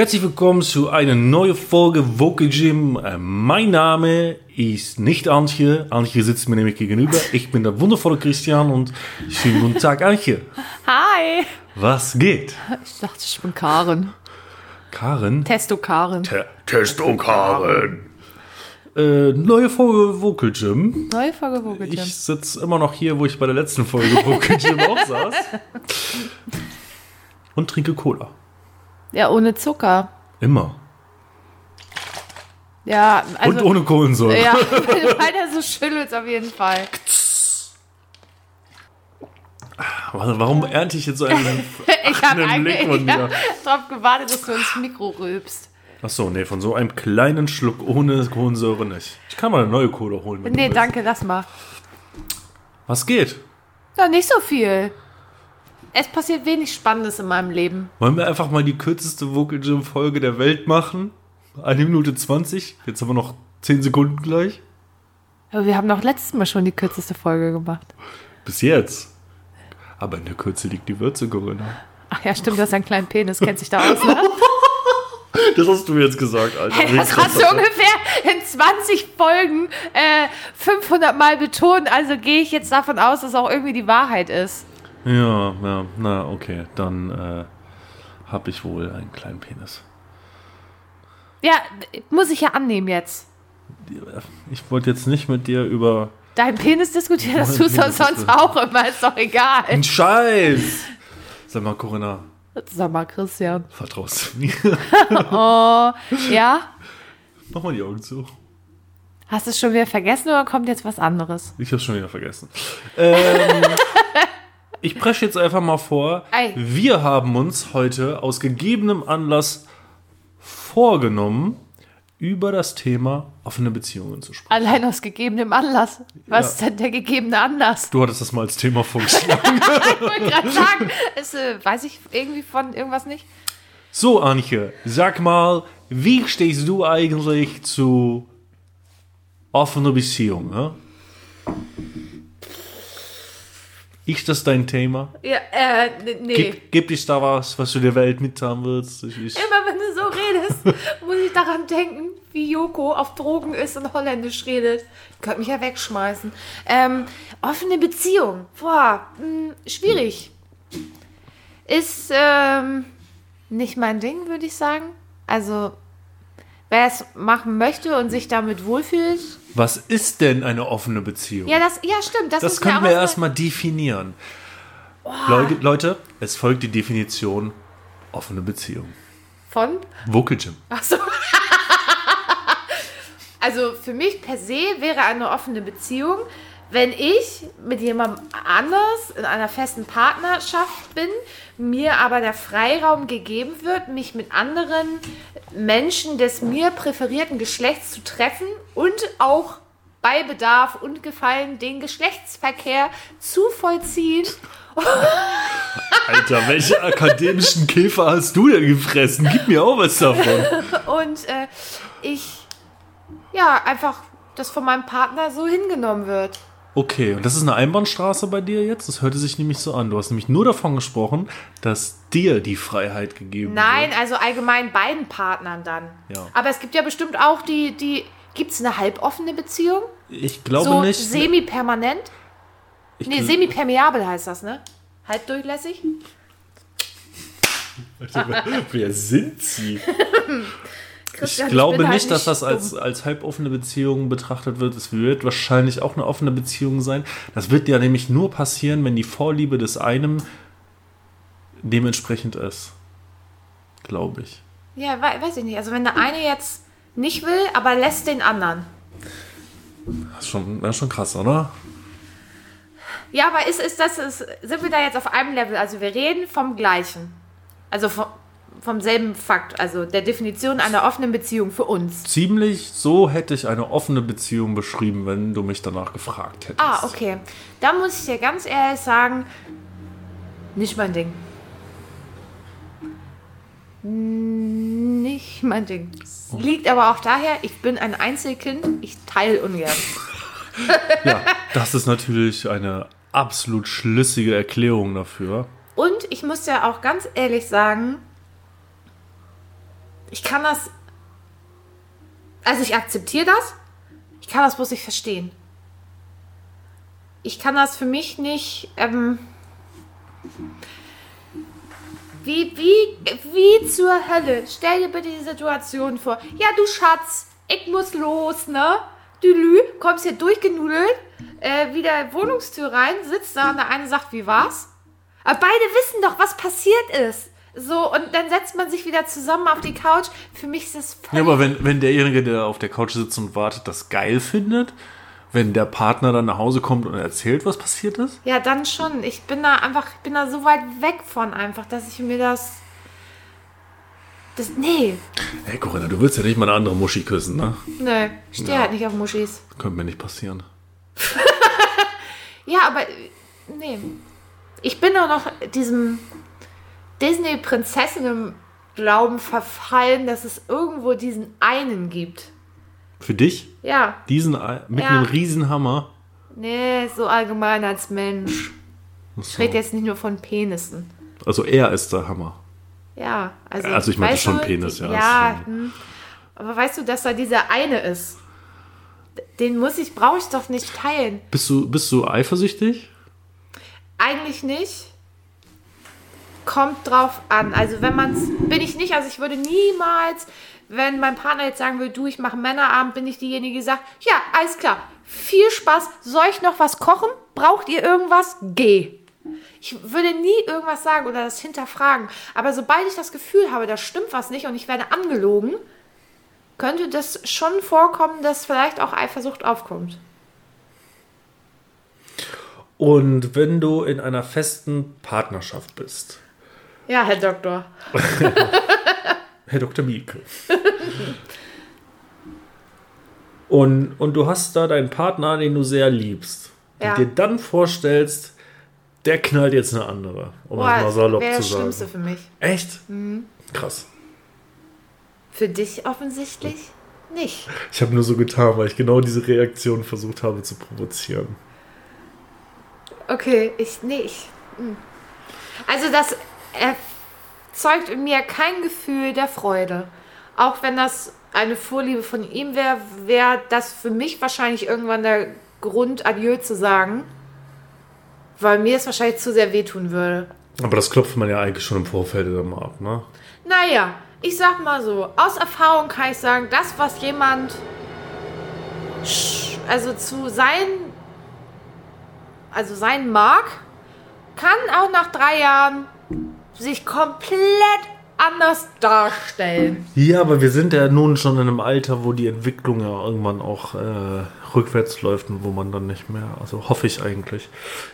Herzlich willkommen zu einer neuen Folge Vocal Gym. Äh, Mein Name ist nicht Antje. Antje sitzt mir nämlich gegenüber. Ich bin der wundervolle Christian und schönen guten Tag, Antje. Hi. Was geht? Ich dachte, ich bin Karen. Karen? Testo Karen. Te Testo Karen. Äh, neue Folge Vocal Gym. Neue Folge Vocal Gym. Ich sitze immer noch hier, wo ich bei der letzten Folge Vocal Gym auch saß. Und trinke Cola. Ja, ohne Zucker. Immer. Ja, also. Und ohne Kohlensäure. Ja, weil er so schüttelt auf jeden Fall. Warum ernte ich jetzt so einen Ich habe hab drauf gewartet, dass du ins Mikro rülpst. Achso, nee, von so einem kleinen Schluck ohne Kohlensäure nicht. Ich kann mal eine neue Cola holen. Wenn Nee, danke, lass mal. Was geht? Ja, nicht so viel. Es passiert wenig Spannendes in meinem Leben. Wollen wir einfach mal die kürzeste Vocal Gym Folge der Welt machen? Eine Minute 20. Jetzt haben wir noch 10 Sekunden gleich. Aber wir haben doch letztes Mal schon die kürzeste Folge gemacht. Bis jetzt. Aber in der Kürze liegt die Würze, Corinna. Ach ja, stimmt, du hast einen kleinen Penis, kennt sich da aus, ne? Das hast du mir jetzt gesagt, Alter. Hey, das hast du ungefähr in 20 Folgen äh, 500 Mal betont. Also gehe ich jetzt davon aus, dass auch irgendwie die Wahrheit ist. Ja, ja, na, okay. Dann äh, habe ich wohl einen kleinen Penis. Ja, muss ich ja annehmen jetzt. Ich wollte jetzt nicht mit dir über Dein Penis diskutieren, das tust du sonst auch immer. Ist doch egal. Ein Scheiß! Sag mal, Corinna, Sag mal, Christian. vertraust du mir? Oh, ja? Mach mal die Augen zu. Hast du es schon wieder vergessen oder kommt jetzt was anderes? Ich hab's schon wieder vergessen. Ähm, ich presche jetzt einfach mal vor. Ei. Wir haben uns heute aus gegebenem Anlass vorgenommen, über das Thema offene Beziehungen zu sprechen. Allein aus gegebenem Anlass. Was Ja. ist denn der gegebene Anlass? Du hattest das mal als Thema vorgeschlagen. Ich wollte gerade sagen, ist, äh, weiß ich irgendwie von irgendwas nicht? so, Anche, sag mal, wie stehst du eigentlich zu offener Beziehung? Ne? Ist das dein Thema? Ja, äh, nee. Gibt, gibt es da was, was du der Welt mitteilen willst? Ich, ich, Immer wenn du so redest, muss ich daran denken, wie Joko auf Drogen ist und Holländisch redet. Könnt mich ja wegschmeißen. Ähm, offene Beziehung. Boah, mh, schwierig. Ist ähm, nicht mein Ding, würde ich sagen. Also, wer es machen möchte und sich damit wohlfühlt. Was ist denn eine offene Beziehung? Ja, das, ja stimmt. Das, das können wir erstmal definieren. Leute, Leute, es folgt die Definition offene Beziehung. Von? Vocal Gym. Achso. also für mich per se wäre eine offene Beziehung, wenn ich mit jemandem anders in einer festen Partnerschaft bin, mir aber der Freiraum gegeben wird, mich mit anderen Menschen des mir präferierten Geschlechts zu treffen und auch bei Bedarf und Gefallen den Geschlechtsverkehr zu vollziehen. Alter, welche akademischen Käfer hast du denn gefressen? Gib mir auch was davon. Und äh, ich, ja, einfach das von meinem Partner so hingenommen wird. Okay, und das ist eine Einbahnstraße bei dir jetzt? Das hörte sich nämlich so an. Du hast nämlich nur davon gesprochen, dass dir die Freiheit gegeben Nein, wird. also allgemein beiden Partnern dann. Ja. Aber es gibt ja bestimmt auch die, die. Gibt es eine halboffene Beziehung? Ich glaube so nicht. semi-permanent? ich Nee, semi-permeabel heißt das, ne? Halbdurchlässig? Wer sind sie? Ich Christian, glaube bin halt nicht, dass das als, als halboffene Beziehung betrachtet wird. Es wird wahrscheinlich auch eine offene Beziehung sein. Das wird ja nämlich nur passieren, wenn die Vorliebe des einen dementsprechend ist. Glaube ich. Ja, we weiß ich nicht. Also wenn der eine jetzt nicht will, aber lässt den anderen. Das ist schon, das ist schon krass, oder? Ja, aber ist, ist das, ist, sind wir da jetzt auf einem Level? Also wir reden vom Gleichen. Also vom, vom selben Fakt, also der Definition einer offenen Beziehung für uns. Ziemlich so hätte ich eine offene Beziehung beschrieben, wenn du mich danach gefragt hättest. Ah, okay. Da muss ich dir ganz ehrlich sagen, nicht mein Ding. Nicht mein Ding. Liegt aber auch daher, ich bin ein Einzelkind, ich teile ungern. Ja, das ist natürlich eine absolut schlüssige Erklärung dafür. Und ich muss ja auch ganz ehrlich sagen, Ich kann das. Also ich akzeptiere das. Ich kann das bloß nicht verstehen. Ich kann das für mich nicht. Ähm, wie, wie, wie zur Hölle? Stell dir bitte die Situation vor. Ja, du Schatz, ich muss los, ne? Du Lü, kommst hier durchgenudelt, äh, wieder Wohnungstür rein, sitzt da und der eine sagt, wie war's? Aber beide wissen doch, was passiert ist. So, und dann setzt man sich wieder zusammen auf die Couch. Für mich ist das Ja, aber wenn, wenn derjenige, der auf der Couch sitzt und wartet, das geil findet, wenn der Partner dann nach Hause kommt und erzählt, was passiert ist? Ja, dann schon. Ich bin da einfach, ich bin da so weit weg von einfach, dass ich mir das. Das. Nee. Hey Corinna, du willst ja nicht mal eine andere Muschi küssen, ne? Nö. Ich stehe Ja. halt nicht auf Muschis. Könnte mir nicht passieren. Ja, aber. Nee. Ich bin auch noch diesem Disney-Prinzessinnen-Glauben verfallen, dass es irgendwo diesen einen gibt. Für dich? Ja. Diesen Ei- mit Ja. einem Riesenhammer? Nee, so allgemein als Mensch. Ach Ich so. rede jetzt nicht nur von Penissen. Also er ist der Hammer. Ja, also. Also ich weißt schon du, Penis, ja, Ja, schon- hm. aber weißt du, dass da dieser eine ist? Den muss ich, brauche ich doch nicht teilen. Bist du, bist du eifersüchtig? Eigentlich nicht. Kommt drauf an. Also wenn man es, bin ich nicht, also ich würde niemals, wenn mein Partner jetzt sagen würde, du, ich mache Männerabend, bin ich diejenige, die sagt, ja, alles klar, viel Spaß, soll ich noch was kochen? Braucht ihr irgendwas? Geh. Ich würde nie irgendwas sagen oder das hinterfragen. Aber sobald ich das Gefühl habe, da stimmt was nicht und ich werde angelogen, könnte das schon vorkommen, dass vielleicht auch Eifersucht aufkommt. Und wenn du in einer festen Partnerschaft bist, Ja, Herr Doktor. Herr Dr. Mieke. und, und du hast da deinen Partner, den du sehr liebst. Ja. Und dir dann vorstellst, der knallt jetzt eine andere. Um Boah, das mal das salopp zu das sagen. Schlimmste für mich. Echt? Mhm. Krass. Für dich offensichtlich nicht. Ich habe nur so getan, weil ich genau diese Reaktion versucht habe zu provozieren. Okay, ich nicht. Hm. Also das erzeugt in mir kein Gefühl der Freude. Auch wenn das eine Vorliebe von ihm wäre, wäre das für mich wahrscheinlich irgendwann der Grund, Adieu zu sagen. Weil mir es wahrscheinlich zu sehr wehtun würde. Aber das klopft man ja eigentlich schon im Vorfeld immer ab, ne? Naja, ich sag mal so, aus Erfahrung kann ich sagen, das, was jemand also zu sein, also sein mag, kann auch nach drei Jahren sich komplett anders darstellen. Ja, aber wir sind ja nun schon in einem Alter, wo die Entwicklung ja irgendwann auch äh, rückwärts läuft und wo man dann nicht mehr, also hoffe ich eigentlich.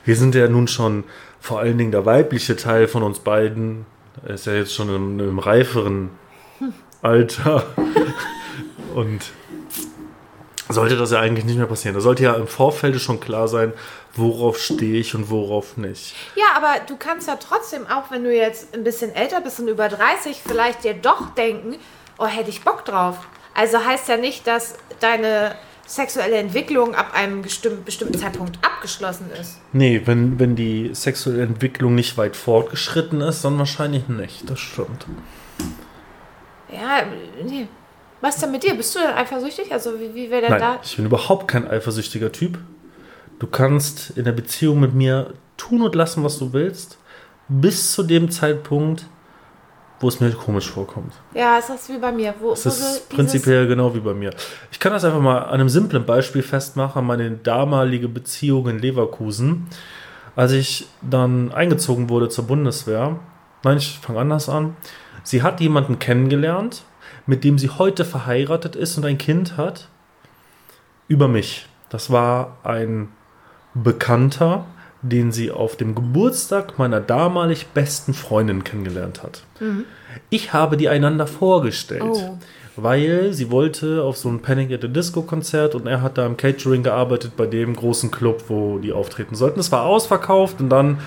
Wir sind ja nun schon, vor allen Dingen der weibliche Teil von uns beiden, er ist ja jetzt schon in einem reiferen Alter und sollte das ja eigentlich nicht mehr passieren. Da sollte ja im Vorfeld schon klar sein, worauf stehe ich und worauf nicht. Ja, aber du kannst ja trotzdem, auch wenn du jetzt ein bisschen älter bist und über 30, vielleicht dir doch denken, oh, hätte ich Bock drauf. Also heißt ja nicht, dass deine sexuelle Entwicklung ab einem bestimmten, Zeitpunkt abgeschlossen ist. Nee, wenn, wenn die sexuelle Entwicklung nicht weit fortgeschritten ist, dann wahrscheinlich nicht. Das stimmt. Ja, nee. Was ist denn mit dir? Bist du denn eifersüchtig? Also wie, wie wäre denn Nein, da? ich bin überhaupt kein eifersüchtiger Typ. Du kannst in der Beziehung mit mir tun und lassen, was du willst, bis zu dem Zeitpunkt, wo es mir komisch vorkommt. Ja, ist das wie bei mir? Wo, wo ist prinzipiell genau wie bei mir. Ich kann das einfach mal an einem simplen Beispiel festmachen. Meine damalige Beziehung in Leverkusen, als ich dann eingezogen wurde zur Bundeswehr. Nein, ich fange anders an. Sie hat jemanden kennengelernt, mit dem sie heute verheiratet ist und ein Kind hat, über mich. Das war ein Bekannter, den sie auf dem Geburtstag meiner damalig besten Freundin kennengelernt hat. Ich habe die einander vorgestellt, Oh. weil sie wollte auf so ein Panic at the Disco Konzert und er hat da im Catering gearbeitet bei dem großen Club, wo die auftreten sollten. Es war ausverkauft und dann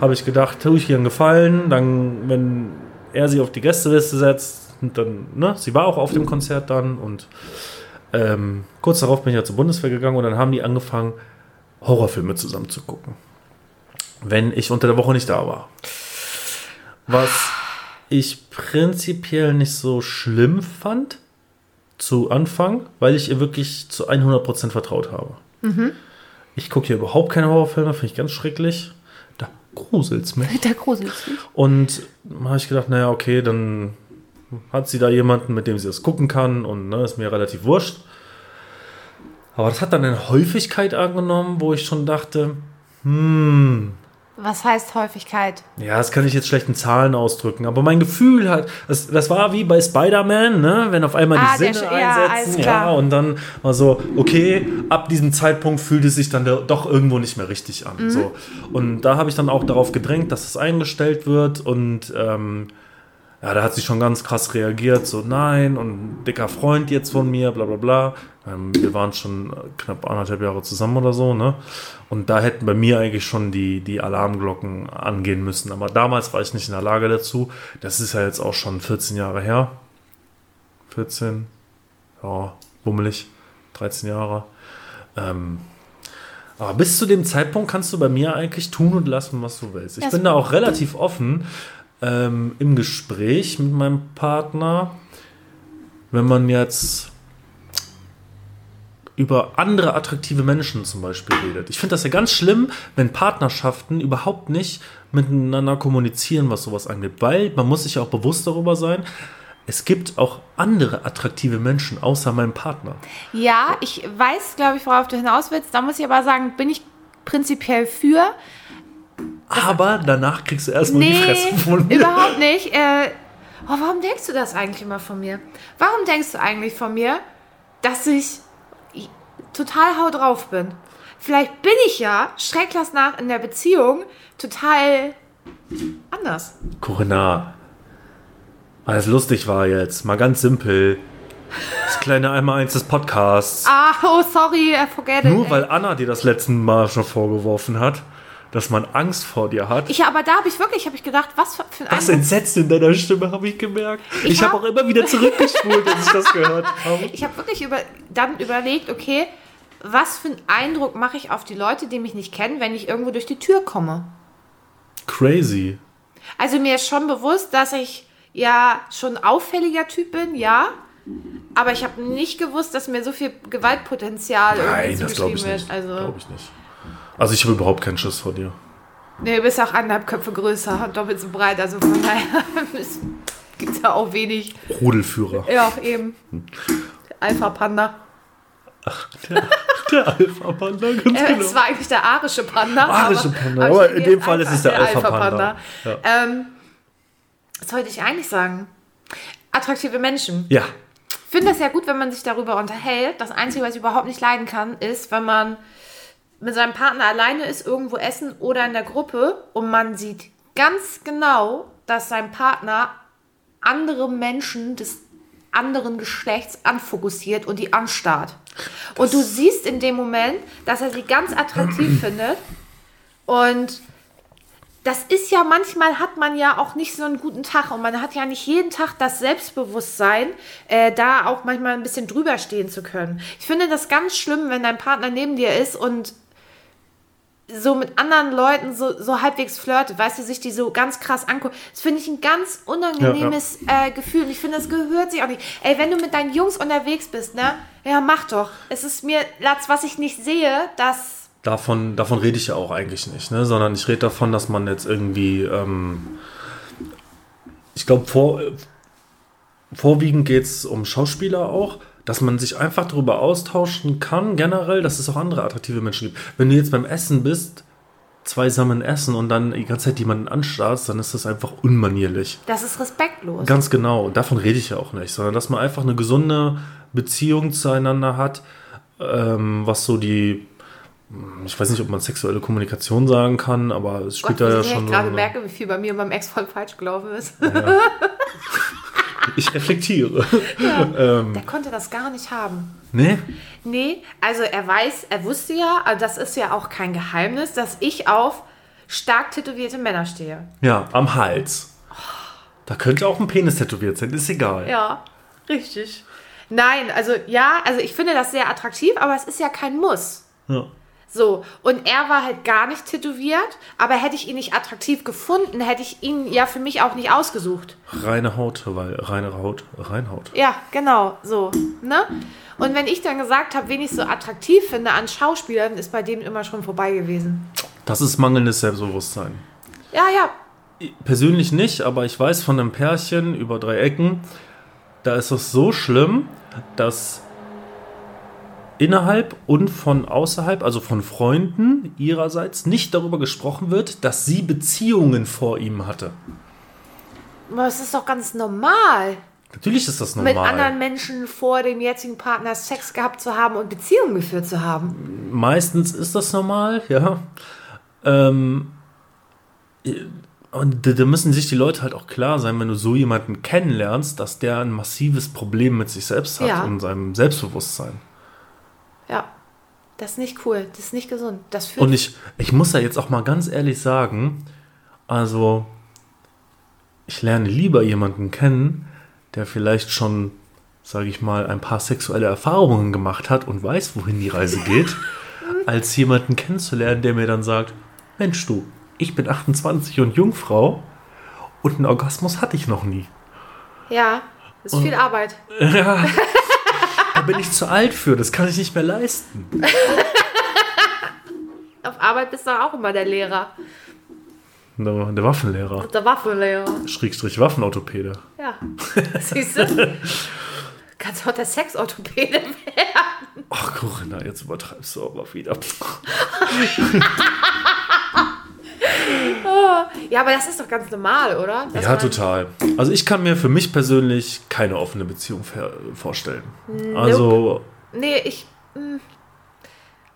habe ich gedacht, tue ich ihr einen Gefallen, dann, wenn er sie auf die Gästeliste setzt, dann, ne, sie war auch auf dem Konzert dann und ähm, kurz darauf bin ich ja zur Bundeswehr gegangen und dann haben die angefangen, Horrorfilme zusammen zu gucken. Wenn ich unter der Woche nicht da war. Was ich prinzipiell nicht so schlimm fand zu Anfang, weil ich ihr wirklich zu 100% vertraut habe. Ich gucke hier überhaupt keine Horrorfilme, finde ich ganz schrecklich. Da gruselt's mich. Der gruselt sich. Und habe ich gedacht, naja, okay, dann hat sie da jemanden, mit dem sie das gucken kann und ne, ist mir relativ wurscht. Aber das hat dann eine Häufigkeit angenommen, wo ich schon dachte, hm, Was heißt Häufigkeit? ja, das kann ich jetzt schlecht in Zahlen ausdrücken, aber mein Gefühl hat, das, das war wie bei Spider-Man, ne? wenn auf einmal Ah, die der Sinne ja, alles einsetzen, klar. ja, und dann war so, okay, ab diesem Zeitpunkt fühlt es sich dann da- doch irgendwo nicht mehr richtig an. Mhm. So. Und da habe ich dann auch darauf gedrängt, dass es eingestellt wird und ähm, ja, da hat sie schon ganz krass reagiert, so nein und dicker Freund jetzt von mir, bla bla bla. Ähm, wir waren schon knapp anderthalb Jahre zusammen oder so, ne? Und da hätten bei mir eigentlich schon die, die Alarmglocken angehen müssen. Aber damals war ich nicht in der Lage dazu. Das ist ja jetzt auch schon 14 Jahre her. 14, ja, bummelig, 13 Jahre. Ähm, aber bis zu dem Zeitpunkt kannst du bei mir eigentlich tun und lassen, was du willst. Ich bin da auch relativ offen ähm, im Gespräch mit meinem Partner. Wenn man jetzt über andere attraktive Menschen zum Beispiel redet. Ich finde das ja ganz schlimm, wenn Partnerschaften überhaupt nicht miteinander kommunizieren, was sowas angeht. Weil man muss sich auch bewusst darüber sein, es gibt auch andere attraktive Menschen außer meinem Partner. Ja, ich weiß, glaube ich, worauf du hinaus willst. Da muss ich aber sagen, bin ich prinzipiell für. Aber danach kriegst du erstmal die Nee, Fresse von mir. überhaupt nicht. Äh, oh, warum denkst du das eigentlich immer von mir? Warum denkst du eigentlich von mir, dass ich total hau drauf bin? Vielleicht bin ich ja, schrecklas nach in der Beziehung, total anders. Corinna, weil es lustig war jetzt, mal ganz simpel. Das kleine Einmal-Eins des Podcasts. Ah, oh, sorry, I forget it. Nur weil Anna dir das letzte Mal schon vorgeworfen hat, dass man Angst vor dir hat. Ich, aber da habe ich wirklich, habe ich gedacht, was für ein Das Entsetzen in deiner Stimme habe ich gemerkt. Ich, Ich habe hab- auch immer wieder zurückgespult, als ich das gehört habe. Ich habe wirklich über, dann überlegt, okay, was für einen Eindruck mache ich auf die Leute, die mich nicht kennen, wenn ich irgendwo durch die Tür komme? Crazy. Also mir ist schon bewusst, dass ich ja schon ein auffälliger Typ bin, ja. Aber ich habe nicht gewusst, dass mir so viel Gewaltpotenzial Nein, irgendwie das glaube ich nicht. wird. Also, Glaube ich nicht. Also ich habe überhaupt keinen Schiss vor dir. nee, du bist auch anderthalb Köpfe größer und doppelt so breit. Also von daher gibt es ja auch wenig. Rudelführer. Ja, eben. Alpha-Panda. Der Alpha-Panda, ganz Äh, genau. Es war eigentlich der arische Panda. Arische aber- Panda, aber nenne in dem Fall ist es der Alpha-Panda. Ja. Ähm, was wollte ich eigentlich sagen? Attraktive Menschen. Ja, Ich finde das ja gut, wenn man sich darüber unterhält. Das Einzige, was ich überhaupt nicht leiden kann, ist, wenn man mit seinem Partner alleine ist, irgendwo essen oder in der Gruppe und man sieht ganz genau, dass sein Partner andere Menschen des anderen Geschlechts anfokussiert und die anstarrt. Und du siehst in dem Moment, dass er sie ganz attraktiv findet. Und das ist ja manchmal hat man ja auch nicht so einen guten Tag und man hat ja nicht jeden Tag das Selbstbewusstsein, äh, da auch manchmal ein bisschen drüber stehen zu können. Ich finde das ganz schlimm, wenn dein Partner neben dir ist und so mit anderen Leuten so, so halbwegs flirtet, weißt du, sich die so ganz krass anguckt. Das finde ich ein ganz unangenehmes Äh, Gefühl. Und ich finde, das gehört sich auch nicht. Ey, wenn du mit deinen Jungs unterwegs bist, ne? Ja, mach doch. Es ist mir, Latz, was ich nicht sehe, das davon, davon rede ich ja auch eigentlich nicht, ne? sondern ich rede davon, dass man jetzt irgendwie, ähm, ich glaube, vor, vorwiegend geht es um Schauspieler auch, dass man sich einfach darüber austauschen kann, generell, dass es auch andere attraktive Menschen gibt. Wenn du jetzt beim Essen bist, zwei zusammen essen und dann die ganze Zeit jemanden anstarrst, dann ist das einfach unmanierlich. Das ist respektlos. Ganz genau. Und davon rede ich ja auch nicht, sondern dass man einfach eine gesunde Beziehung zueinander hat, ähm, was so die, ich weiß nicht, ob man sexuelle Kommunikation sagen kann, aber es spielt Gott, da ja schon. ich gerade merke, wie viel bei mir und meinem Ex voll falsch gelaufen ist. ich reflektiere. Der konnte das gar nicht haben. nee? Nee, also er weiß, er wusste ja, also das ist ja auch kein Geheimnis, dass ich auf stark tätowierte Männer stehe. Ja, am Hals. Da könnte auch ein Penis tätowiert sein, ist egal. Ja, richtig. Nein, also ja, also ich finde das sehr attraktiv, aber es ist ja kein Muss. Ja. So, und er war halt gar nicht tätowiert, aber hätte ich ihn nicht attraktiv gefunden, hätte ich ihn ja für mich auch nicht ausgesucht. Reine Haut, weil reine Haut, Reinhaut. Ja, genau, so, ne? Und wenn ich dann gesagt habe, wen ich so attraktiv finde an Schauspielern, ist bei dem immer schon vorbei gewesen. Das ist mangelndes Selbstbewusstsein. Ja, ja, Persönlich nicht, aber ich weiß von einem Pärchen über drei Ecken, da ist es so schlimm, dass innerhalb und von außerhalb, also von Freunden ihrerseits, nicht darüber gesprochen wird, dass sie Beziehungen vor ihm hatte. aber es ist doch ganz normal, Natürlich ist das mit normal. anderen Menschen vor dem jetzigen Partner Sex gehabt zu haben und Beziehungen geführt zu haben. Meistens ist das normal, ja. Ähm, und da da müssen sich die Leute halt auch klar sein, wenn du so jemanden kennenlernst, dass der ein massives Problem mit sich selbst hat Ja. und seinem Selbstbewusstsein. Ja, das ist nicht cool, das ist nicht gesund. Das führt Und ich, ich muss ja jetzt auch mal ganz ehrlich sagen, also ich lerne lieber jemanden kennen, der vielleicht schon, sage ich mal, ein paar sexuelle Erfahrungen gemacht hat und weiß, wohin die Reise geht, als jemanden kennenzulernen, der mir dann sagt, Mensch du, ich bin 28 und Jungfrau und einen Orgasmus hatte ich noch nie. ja, das ist viel Arbeit. Da bin ich zu alt für, das kann ich nicht mehr leisten. Auf Arbeit bist du auch immer der Lehrer, Der, der Waffenlehrer, der Waffenlehrer. Schrägstrich Waffenorthopäde. Ja, siehst du? Kannst auch der Sexorthopäde werden. Ach Corinna, jetzt übertreibst du aber wieder. Ja, aber das ist doch ganz normal, oder? Dass Ja, total. Also ich kann mir für mich persönlich keine offene Beziehung vorstellen. Also Nee, ich. mm.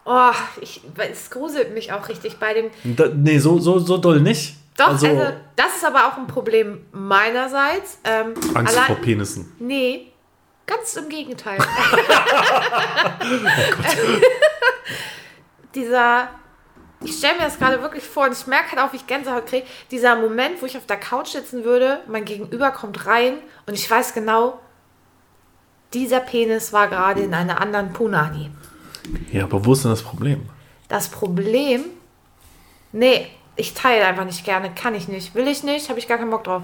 Oh, ich, es gruselt mich auch richtig bei dem. da, nee, so, so, so doll nicht. Doch, also, also, das ist aber auch ein Problem meinerseits. Ähm, Angst allein- vor Penissen. Nee, ganz im Gegenteil. Dieser, ich stelle mir das gerade wirklich vor und ich merke halt auch, wie ich Gänsehaut kriege. Dieser Moment, wo ich auf der Couch sitzen würde, mein Gegenüber kommt rein und ich weiß genau, dieser Penis war gerade in einer anderen Punani. Ja, aber wo ist denn das Problem? Das Problem, nee, ich teile einfach nicht gerne, kann ich nicht, will ich nicht, habe ich gar keinen Bock drauf.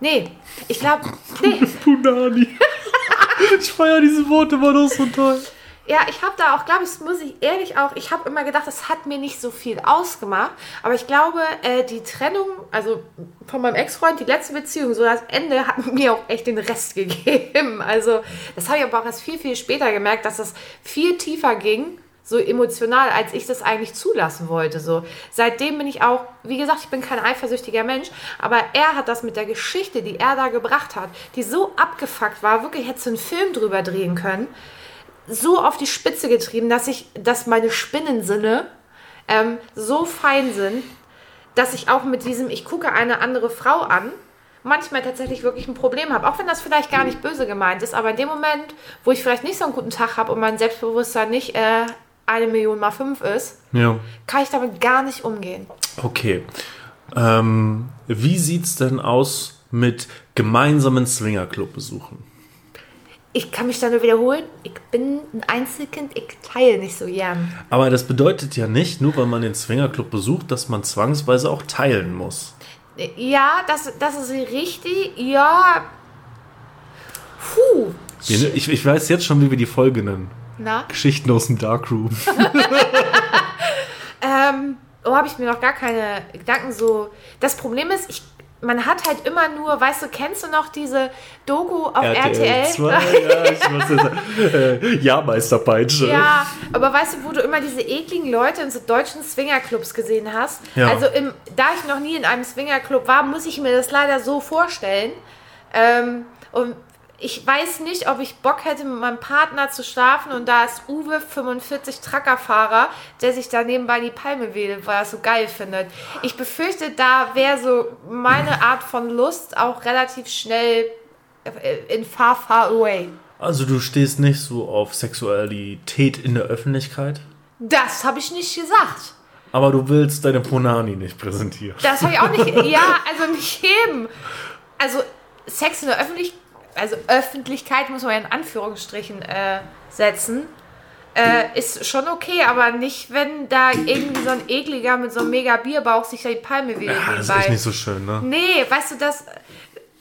Nee, ich glaube, nee. Punani. ich feiere diese Worte, war doch so toll. Ja, ich habe da auch, glaube ich, muss ich ehrlich auch, ich habe immer gedacht, das hat mir nicht so viel ausgemacht. Aber ich glaube, äh, die Trennung, also von meinem Ex-Freund, die letzte Beziehung, so das Ende hat mir auch echt den Rest gegeben. Also das habe ich aber auch erst viel, viel später gemerkt, dass das viel tiefer ging, so emotional, als ich das eigentlich zulassen wollte. So seitdem bin ich auch, wie gesagt, ich bin kein eifersüchtiger Mensch, aber er hat das mit der Geschichte, die er da gebracht hat, die so abgefuckt war, wirklich hätte einen Film drüber drehen können so auf die Spitze getrieben, dass ich, dass meine Spinnensinne ähm, so fein sind, dass ich auch mit diesem, ich gucke eine andere Frau an, manchmal tatsächlich wirklich ein Problem habe. Auch wenn das vielleicht gar nicht böse gemeint ist, aber in dem Moment, wo ich vielleicht nicht so einen guten Tag habe und mein Selbstbewusstsein nicht äh, eine Million mal fünf ist, Ja, kann ich damit gar nicht umgehen. okay. Ähm, wie sieht's denn aus mit gemeinsamen Swingerclub-Besuchen? Ich kann mich da nur wiederholen, ich bin ein Einzelkind, ich teile nicht so gern. Aber das bedeutet ja nicht, nur weil man den Swingerclub besucht, dass man zwangsweise auch teilen muss. Ja, das, das ist richtig. Ja. Puh. Wir- Ich, ich weiß jetzt schon, wie wir die Folge nennen. Na? Geschichten aus dem Darkroom. Ähm, oh, habe ich mir noch gar keine Gedanken so. Das Problem ist, ich, man hat halt immer nur, weißt du, kennst du noch diese Doku auf RTL? 2, ja, ich muss jetzt. Äh, Ja-Meisterpeitsche. Ja, aber weißt du, wo du immer diese ekligen Leute in so deutschen Swingerclubs gesehen hast? Ja. Also, im, da ich noch nie in einem Swingerclub war, muss ich mir das leider so vorstellen. Ähm, und ich weiß nicht, ob ich Bock hätte, mit meinem Partner zu schlafen und da ist Uwe 45 Truckerfahrer, der sich da nebenbei die Palme wedelt, weil er es so geil findet. Ich befürchte, da wäre so meine Art von Lust auch relativ schnell äh, in far, far away. Also du stehst nicht so auf Sexualität in der Öffentlichkeit, Das habe ich nicht gesagt. aber du willst deine Ponani nicht präsentieren. Das habe ich auch nicht. Ja, also nicht jedem. Also Sex in der Öffentlichkeit, also Öffentlichkeit muss man ja in Anführungsstrichen äh, setzen. äh, ist schon okay, aber nicht, wenn da irgendwie so ein ekliger mit so einem mega Bierbauch sich da die Palme wedelt Ja, das ist nebenbei. echt nicht so schön, ne? Nee, weißt du das?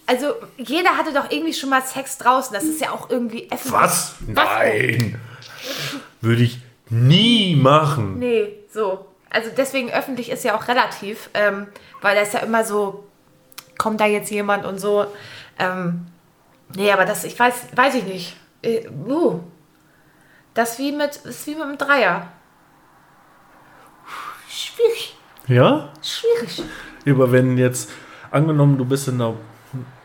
Also jeder hatte doch irgendwie schon mal Sex draußen. Das ist ja auch irgendwie öffentlich. Was? Nein! Würde ich nie machen. Nee, so. Also deswegen öffentlich ist ja auch relativ, ähm, weil da ist ja immer so, kommt da jetzt jemand und so. Ähm, nee, aber das, ich weiß, weiß ich nicht. Äh, uh. Das wie mit, ist wie mit einem Dreier. Schwierig, Ja? schwierig. Aber wenn jetzt, angenommen, du bist in einer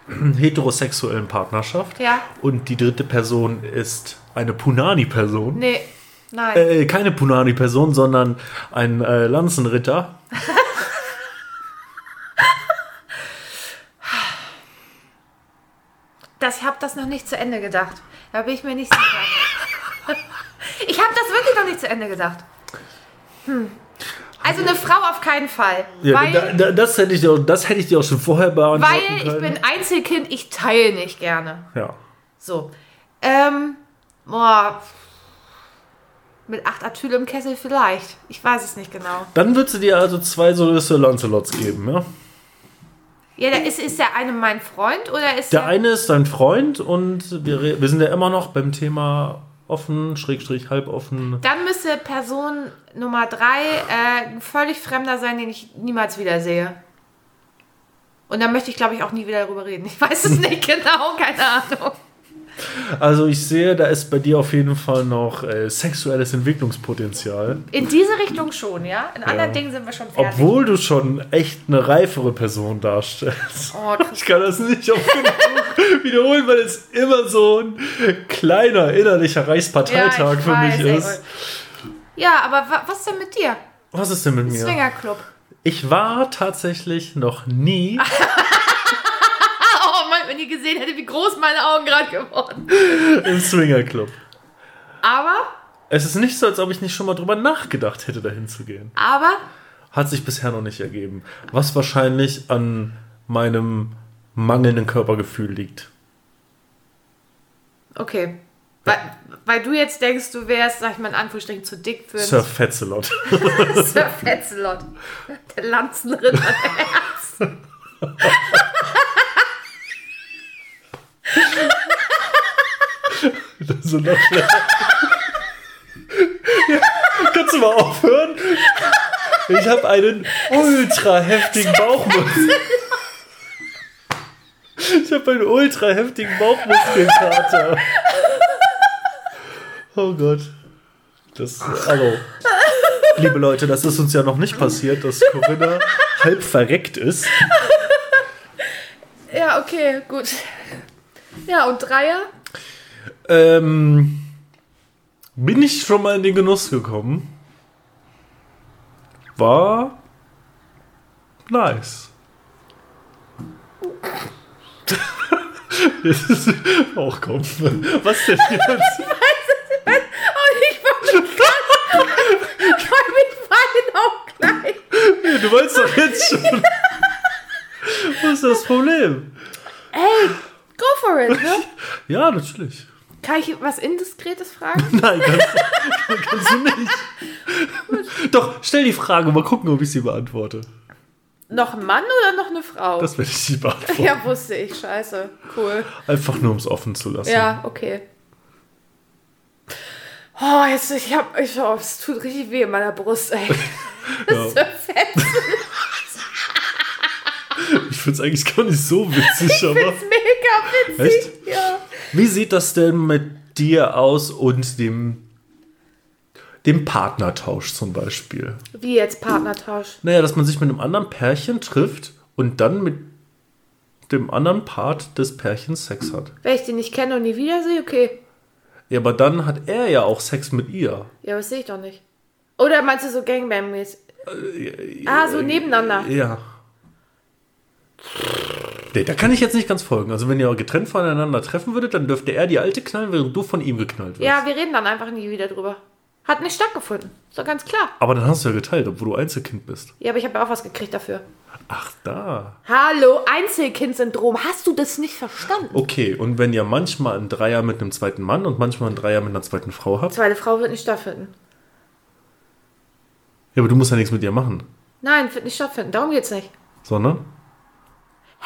heterosexuellen Partnerschaft Ja. und die dritte Person ist eine Punani-Person. Nee, nein. Äh, keine Punani-Person, sondern ein äh, Lanzenritter. Das, ich habe das noch nicht zu Ende gedacht. Da bin ich mir nicht sicher. ich habe das wirklich noch nicht zu Ende gedacht. Hm. Also eine Frau auf keinen Fall. Ja, weil da, da, das, hätte ich dir, auch- das hätte ich dir auch schon vorher beantworten weil ich können. bin Einzelkind, ich teile nicht gerne. ja. So. Ähm, boah. Mit acht Atyl im Kessel vielleicht. Ich weiß es nicht genau. Dann würdest du dir also zwei so Lancelots geben, ja? Ja, der ist, ist der eine mein Freund oder ist Der eine ist dein Freund und wir, wir sind ja immer noch beim Thema offen, schrägstrich halboffen. Dann müsste Person Nummer drei äh, ein völlig Fremder sein, den ich niemals wiedersehe. Und dann möchte ich, glaube ich, auch nie wieder darüber reden. Ich weiß es nicht genau, keine Ahnung. Also ich sehe, da ist bei dir auf jeden Fall noch äh, sexuelles Entwicklungspotenzial. In diese Richtung schon, ja? In anderen Ja. Dingen sind wir schon fertig. Obwohl du schon echt eine reifere Person darstellst. Oh. Ich kann das nicht genug wiederholen, weil es immer so ein kleiner innerlicher Reichsparteitag ich für mich weiß, ey. ist. Ja, aber wa was denn mit dir? Was ist denn mit mir? Swingerclub. Ich war tatsächlich noch nie wenn ihr gesehen hättet, wie groß meine Augen gerade geworden. im Swingerclub. Aber, Es ist nicht so, als ob ich nicht schon mal drüber nachgedacht hätte, dahin zu gehen. aber, Hat sich bisher noch nicht ergeben. Was wahrscheinlich an meinem mangelnden Körpergefühl liegt. okay. Weil, weil du jetzt denkst, du wärst, sag ich mal in Anführungsstrichen, zu dick für Sir Fetzelot. Sir Fetzelot. Der Lanzenritter der Herzen. Das noch schlechter. Ja, kannst du mal aufhören? Ich habe einen ultra heftigen Bauchmuskel. Ich habe einen ultra heftigen Bauchmuskelkater. Oh Gott. Das, hallo. Liebe Leute, das ist uns ja noch nicht passiert, dass Corinna halb verreckt ist. Ja, okay, gut. Ja, und Dreier? Ähm, bin ich schon mal in den Genuss gekommen. War nice. Das ist auch komm. Was denn jetzt? Oh, ich war mit Ich war mit Beinen auch klein. Du weißt doch jetzt schon. Was ist das Problem? Hey, go for it, ne? Ja, natürlich. Kann ich was Indiskretes fragen? Nein, kannst, kannst du nicht. Doch, stell die Frage, mal gucken, ob ich sie beantworte. Noch ein Mann oder noch eine Frau? Das werde ich nicht beantworten. ja, wusste ich. Scheiße. Cool. Einfach nur, um es offen zu lassen. Ja, okay. Oh, jetzt, ich hab, ich, oh, es tut richtig weh in meiner Brust, ey. Das ist so fett. Ich finde es eigentlich gar nicht so witzig, aber. Das ist mega witzig. Echt? Ja. Wie sieht das denn mit dir aus und dem, dem Partnertausch zum Beispiel? Wie jetzt Partnertausch? Naja, dass man sich mit einem anderen Pärchen trifft und dann mit dem anderen Part des Pärchens Sex hat. Wenn ich den nicht kenne und nie wiedersehe, okay. Ja, aber dann hat er ja auch Sex mit ihr. Ja, das sehe ich doch nicht. Oder meinst du so Gangbang-mäßig? Ah, so nebeneinander. Ja. Nee, da kann ich jetzt nicht ganz folgen. Also wenn ihr getrennt voneinander treffen würdet, dann dürfte er die alte knallen, während du von ihm geknallt wirst. Ja, wir reden dann einfach nie wieder drüber. Hat nicht stattgefunden. Ist doch ganz klar. Aber dann hast du ja geteilt, obwohl du Einzelkind bist. Ja, aber ich habe ja auch was gekriegt dafür. Ach, da. Hallo, Einzelkind-Syndrom. Hast du das nicht verstanden? Okay, und wenn ihr manchmal einen Dreier mit einem zweiten Mann und manchmal einen Dreier mit einer zweiten Frau habt, Zweite Frau wird nicht stattfinden. ja, aber du musst ja nichts mit ihr machen, Nein, wird nicht stattfinden. Darum geht's nicht. sondern?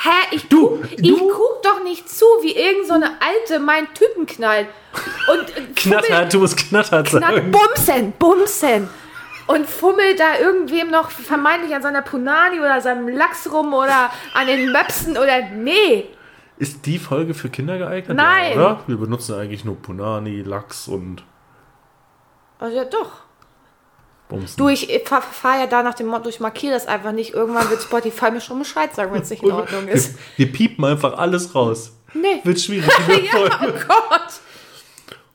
Hä? Ich, Du, guck, du- ich guck doch nicht zu, wie irgend so eine Alte meinen Typen knallt. Und äh, Knattert, du musst knattert Knack, sagen. bumsen, bumsen. Und fummelt da irgendwem noch vermeintlich an seiner Punani oder seinem Lachs rum oder an den Möpsen oder. Nee. Ist die Folge für Kinder geeignet? Nein. Ja, oder? Wir benutzen eigentlich nur Punani, Lachs und Also ja, doch. Bumsen. Du, ich fahre fahr ja da nach dem Motto, ich markiere das einfach nicht. Irgendwann wird Spotify mir schon Bescheid sagen, wenn es nicht in Ordnung ist. Wir, wir piepen einfach alles raus. Nee. Wird schwierig Ja, oh Gott.